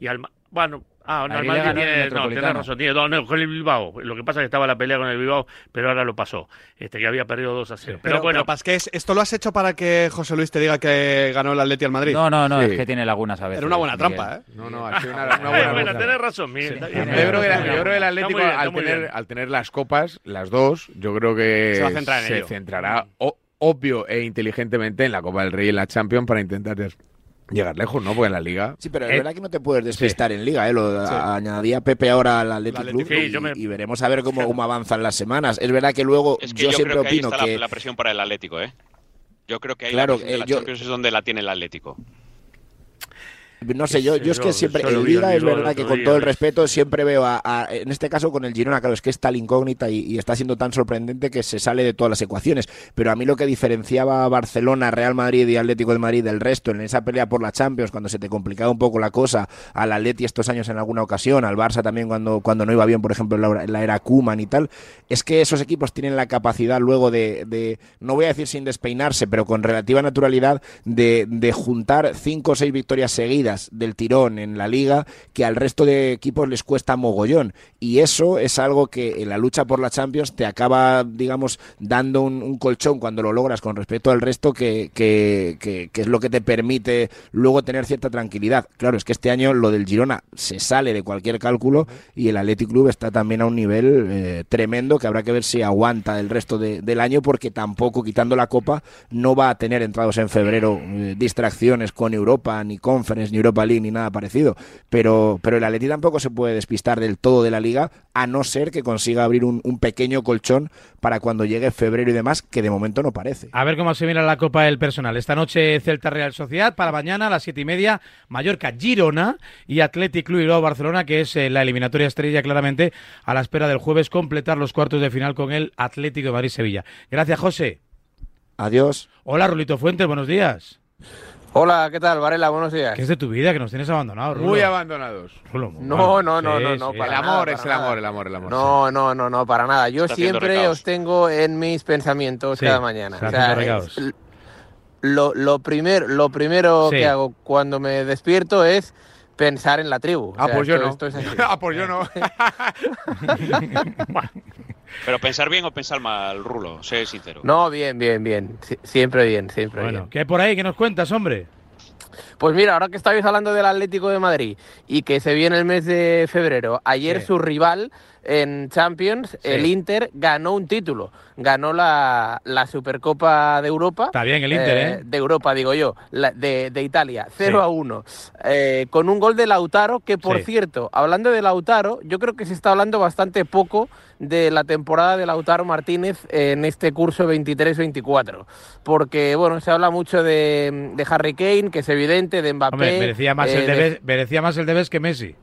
Y al bueno, ah, no, Madrid tiene, no, tenés razón, tiene dos, no, con el Bilbao. Lo que pasa es que estaba la pelea con el Bilbao, pero ahora lo pasó. Este que había perdido 2 a 0. Pero, Pero, bueno, pero, Pasqués, ¿esto lo has hecho para que José Luis te diga que ganó el Atleti al Madrid? No, no, no, Sí. es que tiene lagunas a veces. Era una buena Miguel. trampa, ¿eh? No, no, ha sido una, una buena bueno, tenés razón, Miguel. bien. Yo creo que, la- yo creo que el Atlético, bien, al, tener, al tener las copas, las dos, yo creo que Se va a centrar en ello. centrará o- obvio e inteligentemente en la Copa del Rey y en la Champions para intentar llegar lejos, ¿no? Porque en la Liga... Sí, pero es Eh, verdad que no te puedes despistar en Liga, ¿eh? Lo, Sí. Añadía Pepe ahora al Athletic Club Athletic y, Club. Sí, yo me- y veremos a ver cómo, cómo avanzan las semanas. Es verdad que luego Es que yo, yo, siempre creo que ahí opino está que... la, la presión para el Atlético, ¿eh? Yo creo que ahí Claro, la eh, la yo- Champions es donde la tiene el Atlético. No sé, yo, yo es que siempre vi Liga el es verdad el que con todo el respeto siempre veo a, a- en este caso con el Girona, claro, es que es tal incógnita y, y está siendo tan sorprendente que se sale de todas las ecuaciones. Pero a mí lo que diferenciaba a Barcelona, Real Madrid y Atlético de Madrid del resto en esa pelea por la Champions, cuando se te complicaba un poco la cosa, al Atleti estos años en alguna ocasión, al Barça también cuando, cuando no iba bien, por ejemplo, en la era Kuman y tal, es que esos equipos tienen la capacidad luego de, de, no voy a decir sin despeinarse, pero con relativa naturalidad, de, de juntar cinco o seis victorias seguidas del tirón en la liga que al resto de equipos les cuesta mogollón. Y eso es algo que en la lucha por la Champions te acaba, digamos, dando un, colchón cuando lo logras con respecto al resto que, que, que- es lo que te permite luego tener cierta tranquilidad. Claro, es que este año lo del Girona se sale de cualquier cálculo y el Athletic Club está también a un nivel eh, tremendo que habrá que ver si aguanta el resto de- del año porque tampoco quitando la Copa no va a tener entrados en febrero eh, distracciones con Europa, ni Conference, ni Europa League, ni nada parecido. Pero, pero el Atleti tampoco se puede despistar del todo de la liga a no ser que consiga abrir un, un pequeño colchón para cuando llegue febrero y demás, que de momento no parece. A ver cómo se mira la Copa del Personal. Esta noche Celta Real Sociedad, para mañana a las siete y media Mallorca Girona y Athletic Club Bilbao Barcelona, que es eh, la eliminatoria estrella claramente a la espera del jueves completar los cuartos de final con el Atlético de Madrid Sevilla. Gracias, José. Adiós. Hola, Rulito Fuentes, buenos días. Hola, ¿qué tal, Varela? Buenos días. ¿Qué es de tu vida que nos tienes abandonado, Rulo? Muy abandonados. Rulo, muy No, no, no, Sí, no, no, sí. para El nada, amor para es el amor, el amor, el amor. No, no, no, no, para nada. Yo Está siempre os tengo en mis pensamientos Sí, cada mañana. O sea, es- lo, lo, primer- lo primero Sí. que hago cuando me despierto es pensar en la tribu. O Ah, sea, pues yo esto- no. esto es así. ah, pues yo no. Pero pensar bien o pensar mal, Rulo, sé sincero. No, bien, bien, bien. Sie- Siempre bien, siempre Bueno, bien. ¿qué hay por ahí? ¿Qué nos cuentas, hombre? Pues mira, ahora que estáis hablando del Atlético de Madrid y que se viene el mes de febrero, ayer Sí. su rival en Champions, el Inter, ganó un título. Ganó la, la Supercopa de Europa. Está bien el Inter, ¿eh? De Europa, digo yo, la- de, de Italia, 0 Sí. a 1. eh, con un gol de Lautaro, que por cierto, hablando de Lautaro, yo creo que se está hablando bastante poco de la temporada de Lautaro Martínez en este curso 23-24. Porque, bueno, se habla mucho de, de Harry Kane, que es evidente, de Mbappé. Hombre, merecía más, eh, el de- Debes, merecía más el que Messi.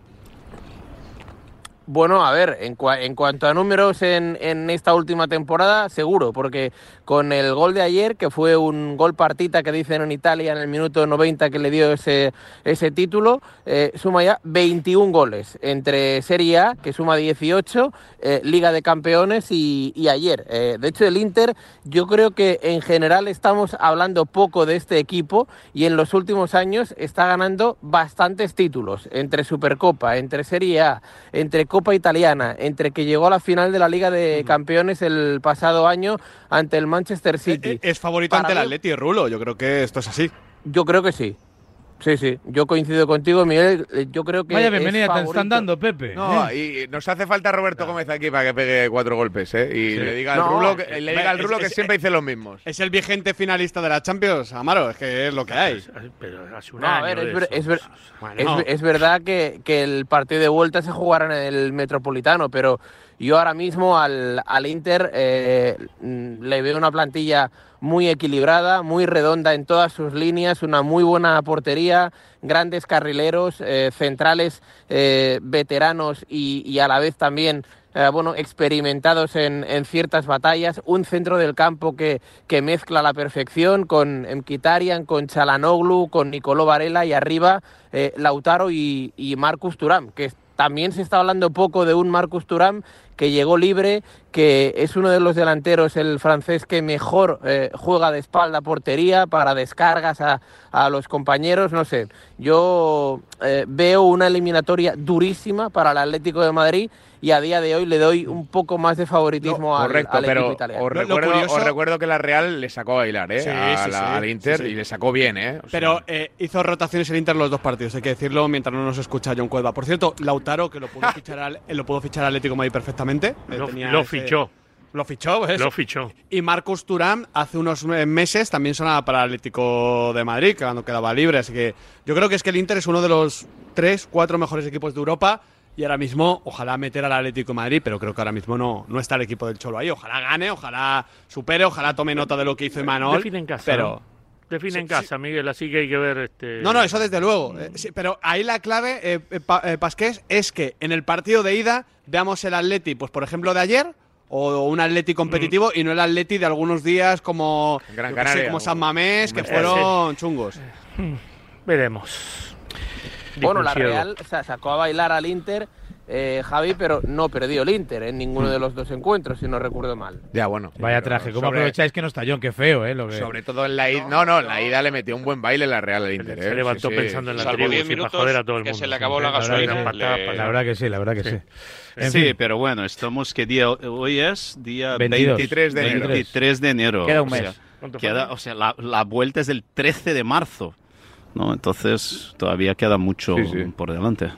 Bueno, a ver, en, cua- en cuanto a números en, en esta última temporada, seguro, porque con el gol de ayer, que fue un gol partita que dicen en Italia en el minuto 90 que le dio ese, ese título, eh, suma ya 21 goles entre Serie A, que suma 18, eh, Liga de Campeones y, y ayer. Eh, de hecho, el Inter, yo creo que en general estamos hablando poco de este equipo y en los últimos años está ganando bastantes títulos, entre Supercopa, entre Serie A, entre Copa Italiana, entre que llegó a la final de la Liga de Campeones el pasado año ante el Manchester City. Es favorito ante el Atleti, Rulo. Yo creo que esto es así. Yo creo que sí. Sí, sí, yo coincido contigo, Miguel. eh, Yo creo que Vaya es bienvenida te están dando, Pepe. No, ¿eh? y nos hace falta Roberto Gómez aquí para que pegue cuatro golpes, ¿eh? Y Sí. le diga al No, Rulo, que, eh, le diga al es- Rulo que es- siempre dice los mismos. Es el vigente finalista de la Champions, Amaro. Es que es lo que hay. Pero hace un No, a ver, es, de ver- eso. es ver- Bueno. es- es verdad que, que el partido de vuelta se jugará en el Metropolitano, pero yo ahora mismo al, al Inter eh, mm, le veo una plantilla muy equilibrada, muy redonda en todas sus líneas, una muy buena portería, grandes carrileros, eh, centrales eh, veteranos y, y a la vez también bueno, experimentados en, en ciertas batallas, un centro del campo que, que mezcla la perfección con Mkhitaryan, con Chalanoglu, con Nicolò Varela y arriba Lautaro y, y Marcus Thuram, que también se está hablando poco de un Marcus Thuram que llegó libre, que es uno de los delanteros, el francés, que mejor eh, juega de espalda a portería para descargas a, a los compañeros, no sé. Yo eh, veo una eliminatoria durísima para el Atlético de Madrid y a día de hoy le doy un poco más de favoritismo al, Correcto, al equipo pero italiano. os recuerdo, os recuerdo que la Real le sacó a bailar, ¿eh? Sí, a sí, la- sí. al Inter Sí, sí. y le sacó bien, ¿eh? O sea, Pero eh, hizo rotaciones el Inter los dos partidos, hay que decirlo, mientras no nos escucha John Cuelva. Por cierto, Lautaro, que lo pudo fichar al, lo pudo fichar al Atlético de Madrid perfectamente. Lo- tenía lo ese- fichó. Lo fichó, pues. Lo fichó. Y Marcus Turán hace unos meses también sonaba para el Atlético de Madrid, que cuando quedaba libre. Así que yo creo que es que el Inter es uno de los tres, cuatro mejores equipos de Europa. Y ahora mismo, ojalá meter al Atlético de Madrid, pero creo que ahora mismo no, no está el equipo del Cholo ahí. Ojalá gane, ojalá supere, ojalá tome nota de lo que hizo Imanol. Define en casa. Pero, ¿no? Define Sí, en casa, Miguel, así que hay que ver este. No, no, eso desde luego. Eh, sí, pero ahí la clave, eh, eh, eh, Pasqués, es que en el partido de ida veamos el Atleti, pues por ejemplo de ayer, o un Atleti competitivo, y no el Atleti de algunos días como, Gran sé, Canaria, como San Mamés, que fueron chungos. Veremos. Bueno, la Real o sea, sacó a bailar al Inter, eh, Javi, pero no perdió el Inter en ninguno de los dos encuentros, si no recuerdo mal. Ya, bueno. Vaya pero traje. ¿Cómo sobre- aprovecháis que no está John? Qué feo, ¿eh? Lo que... Sobre todo en la ida. No, no, en la ida le metió un buen baile la Real al Inter. Se ¿eh? levantó Sí, sí. pensando en la Salvo tribu, 10 sí, para minutos joder a todo el que mundo. se le acabó la La verdad gasolina. que- le- La verdad que sí, la verdad que sí. En sí, fin. pero bueno, estamos, ¿qué día? Hoy es día 22. 23 de enero. 23 de enero. Queda un O mes. sea, ¿Cuánto queda, o sea, la, la vuelta es del 13 de marzo. ¿no? Entonces todavía queda mucho Sí, sí. por delante.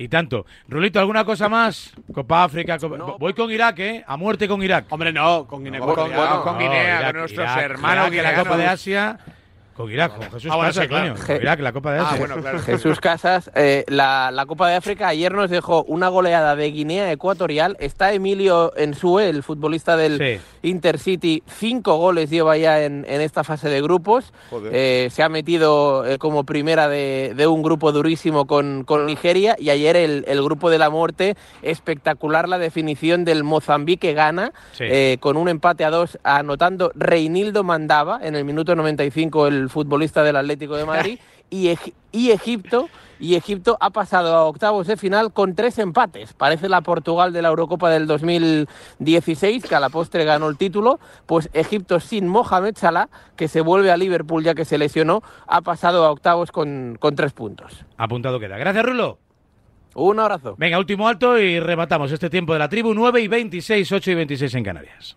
Y tanto. Rulito, ¿alguna cosa más? Copa África. Copa- Voy con Irak, ¿eh? A muerte con Irak. Hombre, no, con Guinea Con- con- Ecuatorial. con Guinea, con nuestros hermanos Irak, la guineanos. Copa de Asia. Con Irak, con Jesús Ah, bueno, Casas, sí, claro. coño. Con Irak, la Copa de Asia. Ah, bueno, claro. Jesús Casas, eh, la, la Copa de África ayer nos dejó una goleada de Guinea Ecuatorial. Está Emilio Ensue, el futbolista del Sí. Intercity. Cinco goles lleva ya en, en esta fase de grupos. Eh, se ha metido eh, como primera de, de un grupo durísimo con, con Nigeria. Y ayer el, el grupo de la muerte, espectacular la definición del Mozambique gana. Sí. eh, con un empate a dos, anotando Reinildo Mandaba en el minuto 95, el futbolista del Atlético de Madrid. y, Eg- y Egipto. Y Egipto ha pasado a octavos de final con tres empates. Parece la Portugal de la Eurocopa del 2016, que a la postre ganó el título. Pues Egipto sin Mohamed Salah, que se vuelve a Liverpool ya que se lesionó, ha pasado a octavos con, con tres puntos. Apuntado queda. Gracias, Rulo. Un abrazo. Venga, último alto y rematamos este tiempo de la tribu 9 y 26, 8 y 26 en Canarias.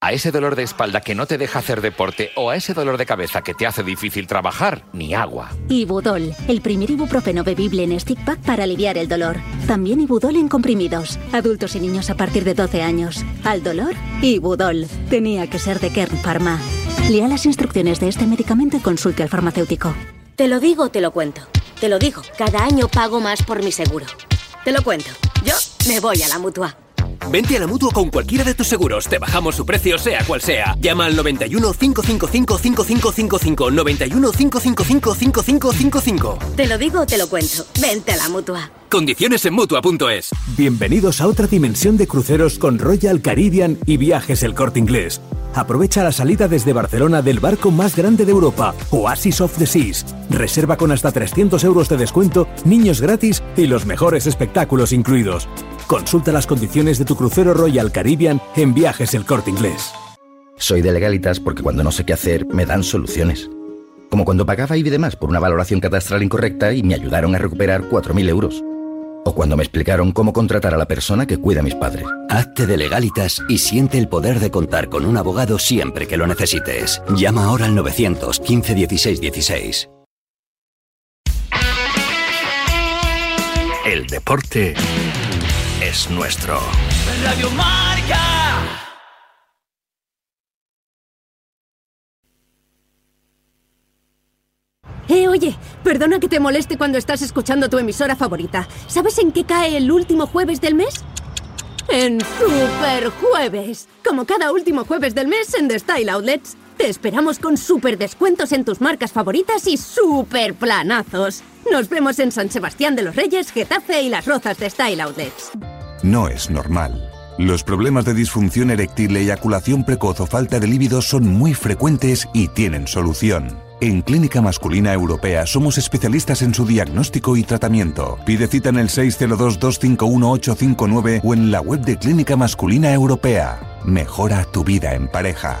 A ese dolor de espalda que no te deja hacer deporte o a ese dolor de cabeza que te hace difícil trabajar, ni agua. Ibudol, el primer ibuprofeno bebible en stick pack para aliviar el dolor. También Ibudol en comprimidos. Adultos y niños a partir de 12 años. Al dolor, Ibudol. Tenía que ser de Kern Pharma. Lea las instrucciones de este medicamento y consulte al farmacéutico. Te lo digo o te lo cuento. Te lo digo, cada año pago más por mi seguro. Te lo cuento. Yo me voy a la mutua. Vente a la mutua con cualquiera de tus seguros. Te bajamos su precio, sea cual sea. Llama al 91 555 5555. 91 555 5555. Te lo digo o te lo cuento. Vente a la mutua. Condiciones en mutua.es. Bienvenidos a otra dimensión de cruceros con Royal Caribbean y Viajes El Corte Inglés. Aprovecha la salida desde Barcelona del barco más grande de Europa, Oasis of the Seas. Reserva con hasta 300 euros de descuento, niños gratis y los mejores espectáculos incluidos. Consulta las condiciones de tu crucero Royal Caribbean en Viajes El Corte Inglés. Soy de legalitas porque cuando no sé qué hacer me dan soluciones. Como cuando pagaba IBI de más por una valoración catastral incorrecta y me ayudaron a recuperar 4.000 euros. O cuando me explicaron cómo contratar a la persona que cuida a mis padres. Hazte de legalitas y siente el poder de contar con un abogado siempre que lo necesites. Llama ahora al 915 16 16. El deporte es nuestro. Radio Marca. Eh, oye, perdona que te moleste cuando estás escuchando tu emisora favorita. ¿Sabes en qué cae el último jueves del mes? En Super Jueves. Como cada último jueves del mes en The Style Outlets. Te esperamos con super descuentos en tus marcas favoritas y super planazos. Nos vemos en San Sebastián de los Reyes, Getafe y las Rozas de Style Outlets. No es normal. Los problemas de disfunción eréctil, eyaculación precoz o falta de líbido son muy frecuentes y tienen solución. En Clínica Masculina Europea somos especialistas en su diagnóstico y tratamiento. Pide cita en el 602-251-859 o en la web de Clínica Masculina Europea. Mejora tu vida en pareja.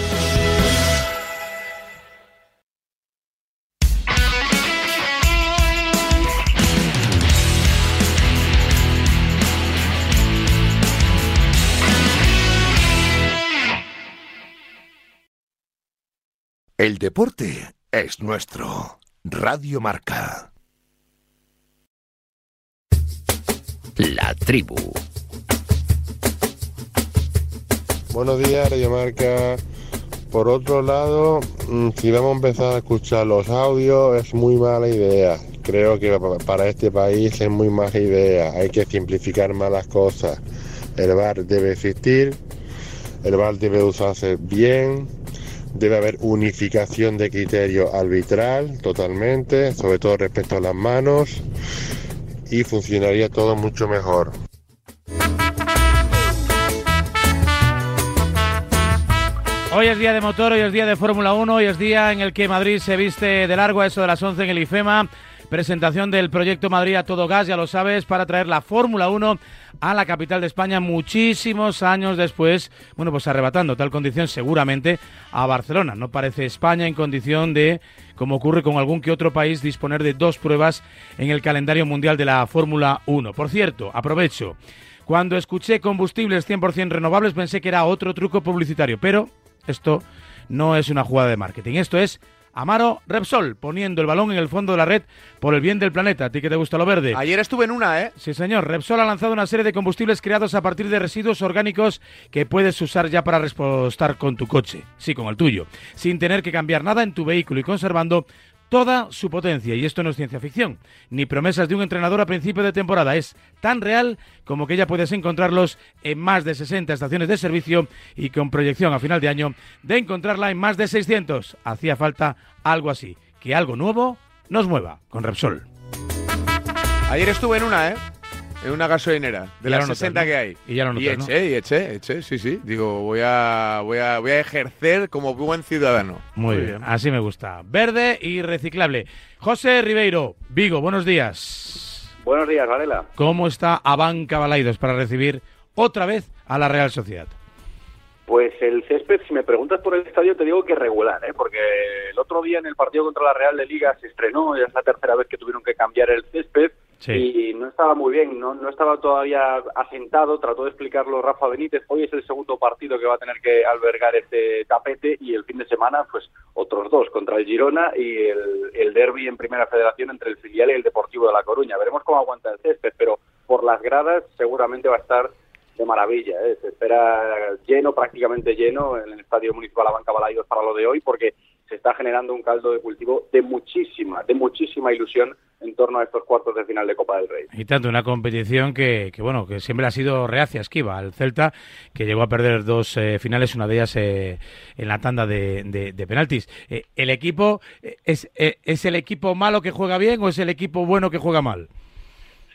El deporte es nuestro. Radio Marca. La tribu. Buenos días, Radio Marca. Por otro lado, mm, si vamos a empezar a escuchar los audios, es muy mala idea. Creo que pa- para este país es muy mala idea. Hay que simplificar más las cosas. El bar debe existir, el bar debe usarse bien, debe haber unificación de criterio arbitral totalmente, sobre todo respecto a las manos, y funcionaría todo mucho mejor. Hoy es día de motor, hoy es día de Fórmula 1, hoy es día en el que Madrid se viste de largo a eso de las 11 en el IFEMA. Presentación del proyecto Madrid a todo gas, ya lo sabes, para traer la Fórmula 1 a la capital de España muchísimos años después. Bueno, pues arrebatando tal condición seguramente a Barcelona. No parece España en condición de, como ocurre con algún que otro país, disponer de dos pruebas en el calendario mundial de la Fórmula 1. Por cierto, aprovecho. Cuando escuché combustibles 100% renovables pensé que era otro truco publicitario, pero esto no es una jugada de marketing, esto es Amaro Repsol, poniendo el balón en el fondo de la red por el bien del planeta. ¿A ti que te gusta lo verde? Ayer estuve en una, ¿eh? Sí, señor. Repsol ha lanzado una serie de combustibles creados a partir de residuos orgánicos que puedes usar ya para repostar con tu coche. Sí, con el tuyo. Sin tener que cambiar nada en tu vehículo y conservando toda su potencia. Y esto no es ciencia ficción, ni promesas de un entrenador a principio de temporada. Es tan real como que ya puedes encontrarlos en más de 60 estaciones de servicio y con proyección a final de año de encontrarla en más de 600. Hacía falta algo así, que algo nuevo nos mueva con Repsol. Ayer estuve en una, ¿eh? En una gasolinera, de Y las lo notas, 60 ¿no? que hay. Y ya lo notas, ¿no? eché, y eché, eché, sí, sí. Digo, voy a, voy a, voy a ejercer como buen ciudadano. Muy, bien. así me gusta. Verde y reciclable. José Ribeiro, Vigo, buenos días. Buenos días, Varela. ¿Cómo está Abanca Balaidos para recibir otra vez a la Real Sociedad? Pues el césped, si me preguntas por el estadio, te digo que regular, ¿eh? porque el otro día en el partido contra la Real de Liga se estrenó, ya es la tercera vez que tuvieron que cambiar el césped y no estaba muy bien, no, no estaba todavía asentado, trató de explicarlo Rafa Benítez, hoy es el segundo partido que va a tener que albergar este tapete y el fin de semana pues otros dos, contra el Girona y el, derby en Primera Federación entre el filial y el Deportivo de La Coruña. Veremos cómo aguanta el césped, pero por las gradas seguramente va a estar de maravilla. ¿eh? Se espera lleno, prácticamente lleno, en el Estadio Municipal Abanca para lo de hoy, porque se está generando un caldo de cultivo de muchísima, de muchísima ilusión en torno a estos cuartos de final de Copa del Rey. Y tanto, una competición que, que, bueno, que siempre ha sido reacia, esquiva. El Celta, que llegó a perder dos eh, finales, una de ellas eh, en la tanda de, de- de penaltis. Eh, ¿El equipo eh, es, es el equipo malo que juega bien o es el equipo bueno que juega mal?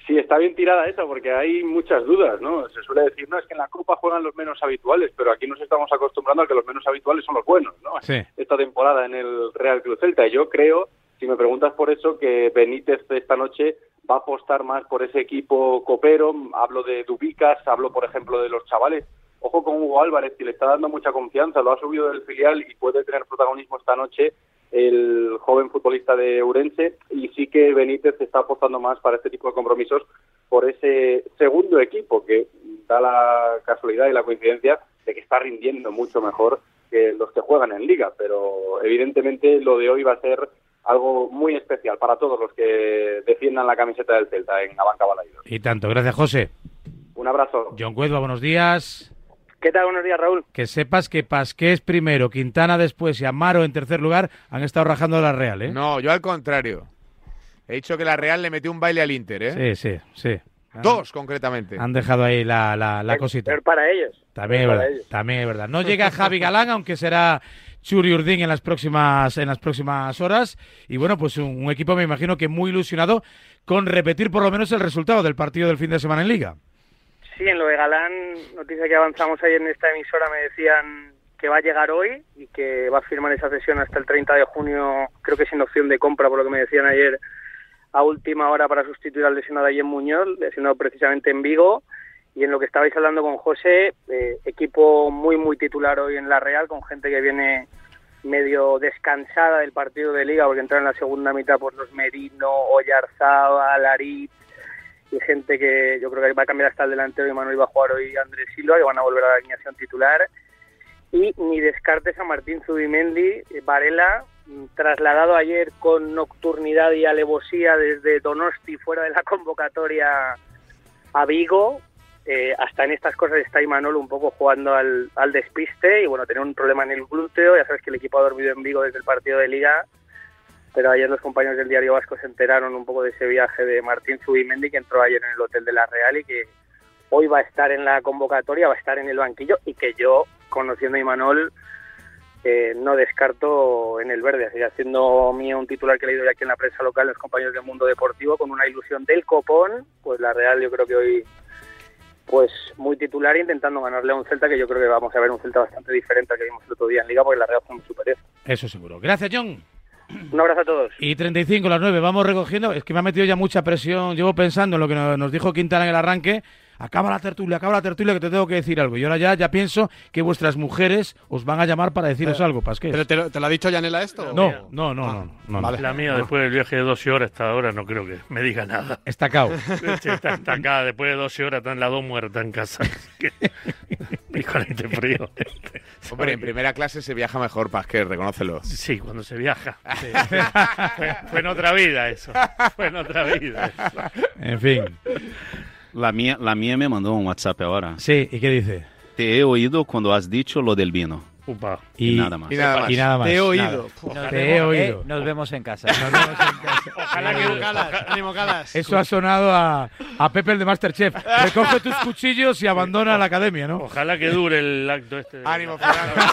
Sí, está bien tirada esa, porque hay muchas dudas, ¿no? Se suele decir, no, es que en la Copa juegan los menos habituales, pero aquí nos estamos acostumbrando a que los menos habituales son los buenos, ¿no? Sí. Esta temporada en el Real Club Celta. Y yo creo, si me preguntas por eso, que Benítez esta noche va a apostar más por ese equipo copero. Hablo de Dubicas, hablo, por ejemplo, de los chavales. Ojo con Hugo Álvarez, que le está dando mucha confianza, lo ha subido del filial y puede tener protagonismo esta noche el joven futbolista de Urense y sí que Benítez está apostando más para este tipo de compromisos por ese segundo equipo que da la casualidad y la coincidencia de que está rindiendo mucho mejor que los que juegan en liga, pero evidentemente lo de hoy va a ser algo muy especial para todos los que defiendan la camiseta del Celta en Abanca Balaidos. Y tanto, gracias José. Un abrazo. John Cuezba, buenos días. ¿Qué tal? Buenos días, Raúl. Que sepas que Pasqués primero, Quintana después y Amaro en tercer lugar han estado rajando a la Real, ¿eh? No, yo al contrario. He dicho que la Real le metió un baile al Inter, ¿eh? Sí, sí, sí. Dos, concretamente. Han dejado ahí la, la, la cosita. Pero para ellos. También es Para verdad, ellos. también es verdad. No llega Javi Galán, aunque será Churi Urdín en las próximas en las próximas horas. Y bueno, pues un, un equipo me imagino que muy ilusionado con repetir por lo menos el resultado del partido del fin de semana en Liga. Sí, en lo de Galán, noticia que avanzamos ayer en esta emisora, me decían que va a llegar hoy y que va a firmar esa sesión hasta el 30 de junio, creo que sin opción de compra, por lo que me decían ayer, a última hora para sustituir al lesionado en Muñoz, lesionado precisamente en Vigo. Y en lo que estabais hablando con José, eh, equipo muy, muy titular hoy en la Real, con gente que viene medio descansada del partido de liga, porque entra en la segunda mitad por los Merino, Oyarzábal, Arit, gente que yo creo que va a cambiar hasta el delantero y Manuel va a jugar hoy Andrés Silva, que van a volver a la alineación titular. Y ni descartes a Martín Zubimendi, eh, Varela, mm, trasladado ayer con nocturnidad y alevosía desde Donosti fuera de la convocatoria a Vigo. Eh, hasta en estas cosas está Imanol un poco jugando al, al despiste y bueno, tenía un problema en el glúteo, ya sabes que el equipo ha dormido en Vigo desde el partido de liga, pero ayer los compañeros del diario Vasco se enteraron un poco de ese viaje de Martín Zubimendi que entró ayer en el hotel de la Real y que hoy va a estar en la convocatoria, va a estar en el banquillo y que yo, conociendo a Imanol, eh, no descarto en el verde, sigue siendo mío un titular que he leído ya aquí en la prensa local, los compañeros del mundo deportivo, con una ilusión del copón, pues la Real yo creo que hoy pues muy titular intentando ganarle a un Celta que yo creo que vamos a ver un Celta bastante diferente al que vimos el otro día en Liga porque la Real fue muy superior. Eso seguro. Gracias, John. Un abrazo a todos. Y 35 las 9, vamos recogiendo. Es que me ha metido ya mucha presión. Llevo pensando en lo que nos dijo Quintana en el arranque acaba la tertulia, acaba la tertulia que te tengo que decir algo. Y ahora ya, ya pienso que vuestras mujeres os van a llamar para deciros algo, Pasqués. ¿Pero te lo, te lo ha dicho Yanela esto? No, no, no, no. no, Vale. La mía, después del viaje de 12 horas hasta ahora, no creo que me diga nada. Está cao. Está, está acá, después de 12 horas, está en la dos muerta en casa. Híjole, frío. Hombre, en primera clase se viaja mejor, Pasqués, reconócelo. Sí, cuando se viaja. Sí. fue, fue en otra vida eso. Fue en otra vida. Eso. En fin. La mía, la mía me mandó un WhatsApp ahora. Sí, ¿y qué dice? Te he oído cuando has dicho lo del vino. Upa. Y, y, nada más. Y nada más. Y nada más. Te he oído. Nada. Te he oído. Eh, nos vemos en casa. Nos vemos en casa. Ojalá que Calas, ánimo Calas. Eso ha sonado a, a Pepe el de Masterchef. Recoge tus cuchillos y abandona la academia, ¿no? Ojalá que dure el acto este. Ánimo, Fernando.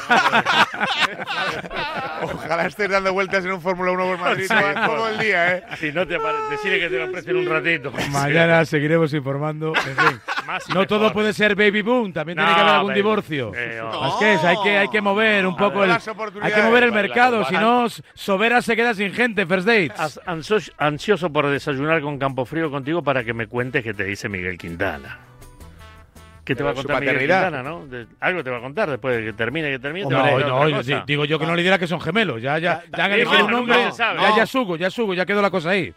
Ojalá estés dando vueltas en un Fórmula 1 por Madrid sí, todo el día, ¿eh? Si no te decide que te lo presten un ratito. Mañana seguiremos informando. En fin. Más no todo puede ser baby boom, también No, tiene que haber algún baby. divorcio. Eh, Es que es, hay que hay que mover un poco el hay que mover el mercado, si no Sobera se queda sin gente, first dates. Ansioso por desayunar con Campofrío contigo para que me cuentes qué te dice Miguel Quintana. ¿Qué te Pero va a contar Miguel. Quintana, no? De- algo te va a contar después de que termine, que termine. te No, no, yo digo yo que no le dirá que son gemelos. Ya, ya, ya sabe. ya, No. ya sugo, ya sugo, ya quedó la cosa ahí.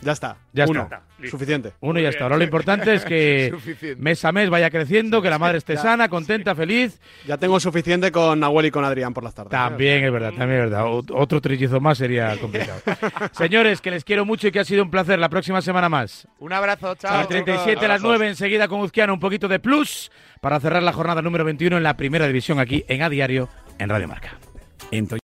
Ya está. Ya Uno. está. Suficiente. Uno y ya está. Ahora lo importante es que mes a mes vaya creciendo, que la madre esté Ya. sana, contenta, feliz. Ya tengo suficiente con Nahuel y con Adrián por las tardes. También es verdad, también es verdad. Ot- Otro trillizo más sería complicado. Señores, que les quiero mucho y que ha sido un placer. La próxima semana más. Un abrazo, A chao. las 37 a las 9 enseguida con Uzquiano un poquito de plus para cerrar la jornada número 21 en la primera división aquí en A Diario en Radio Marca. En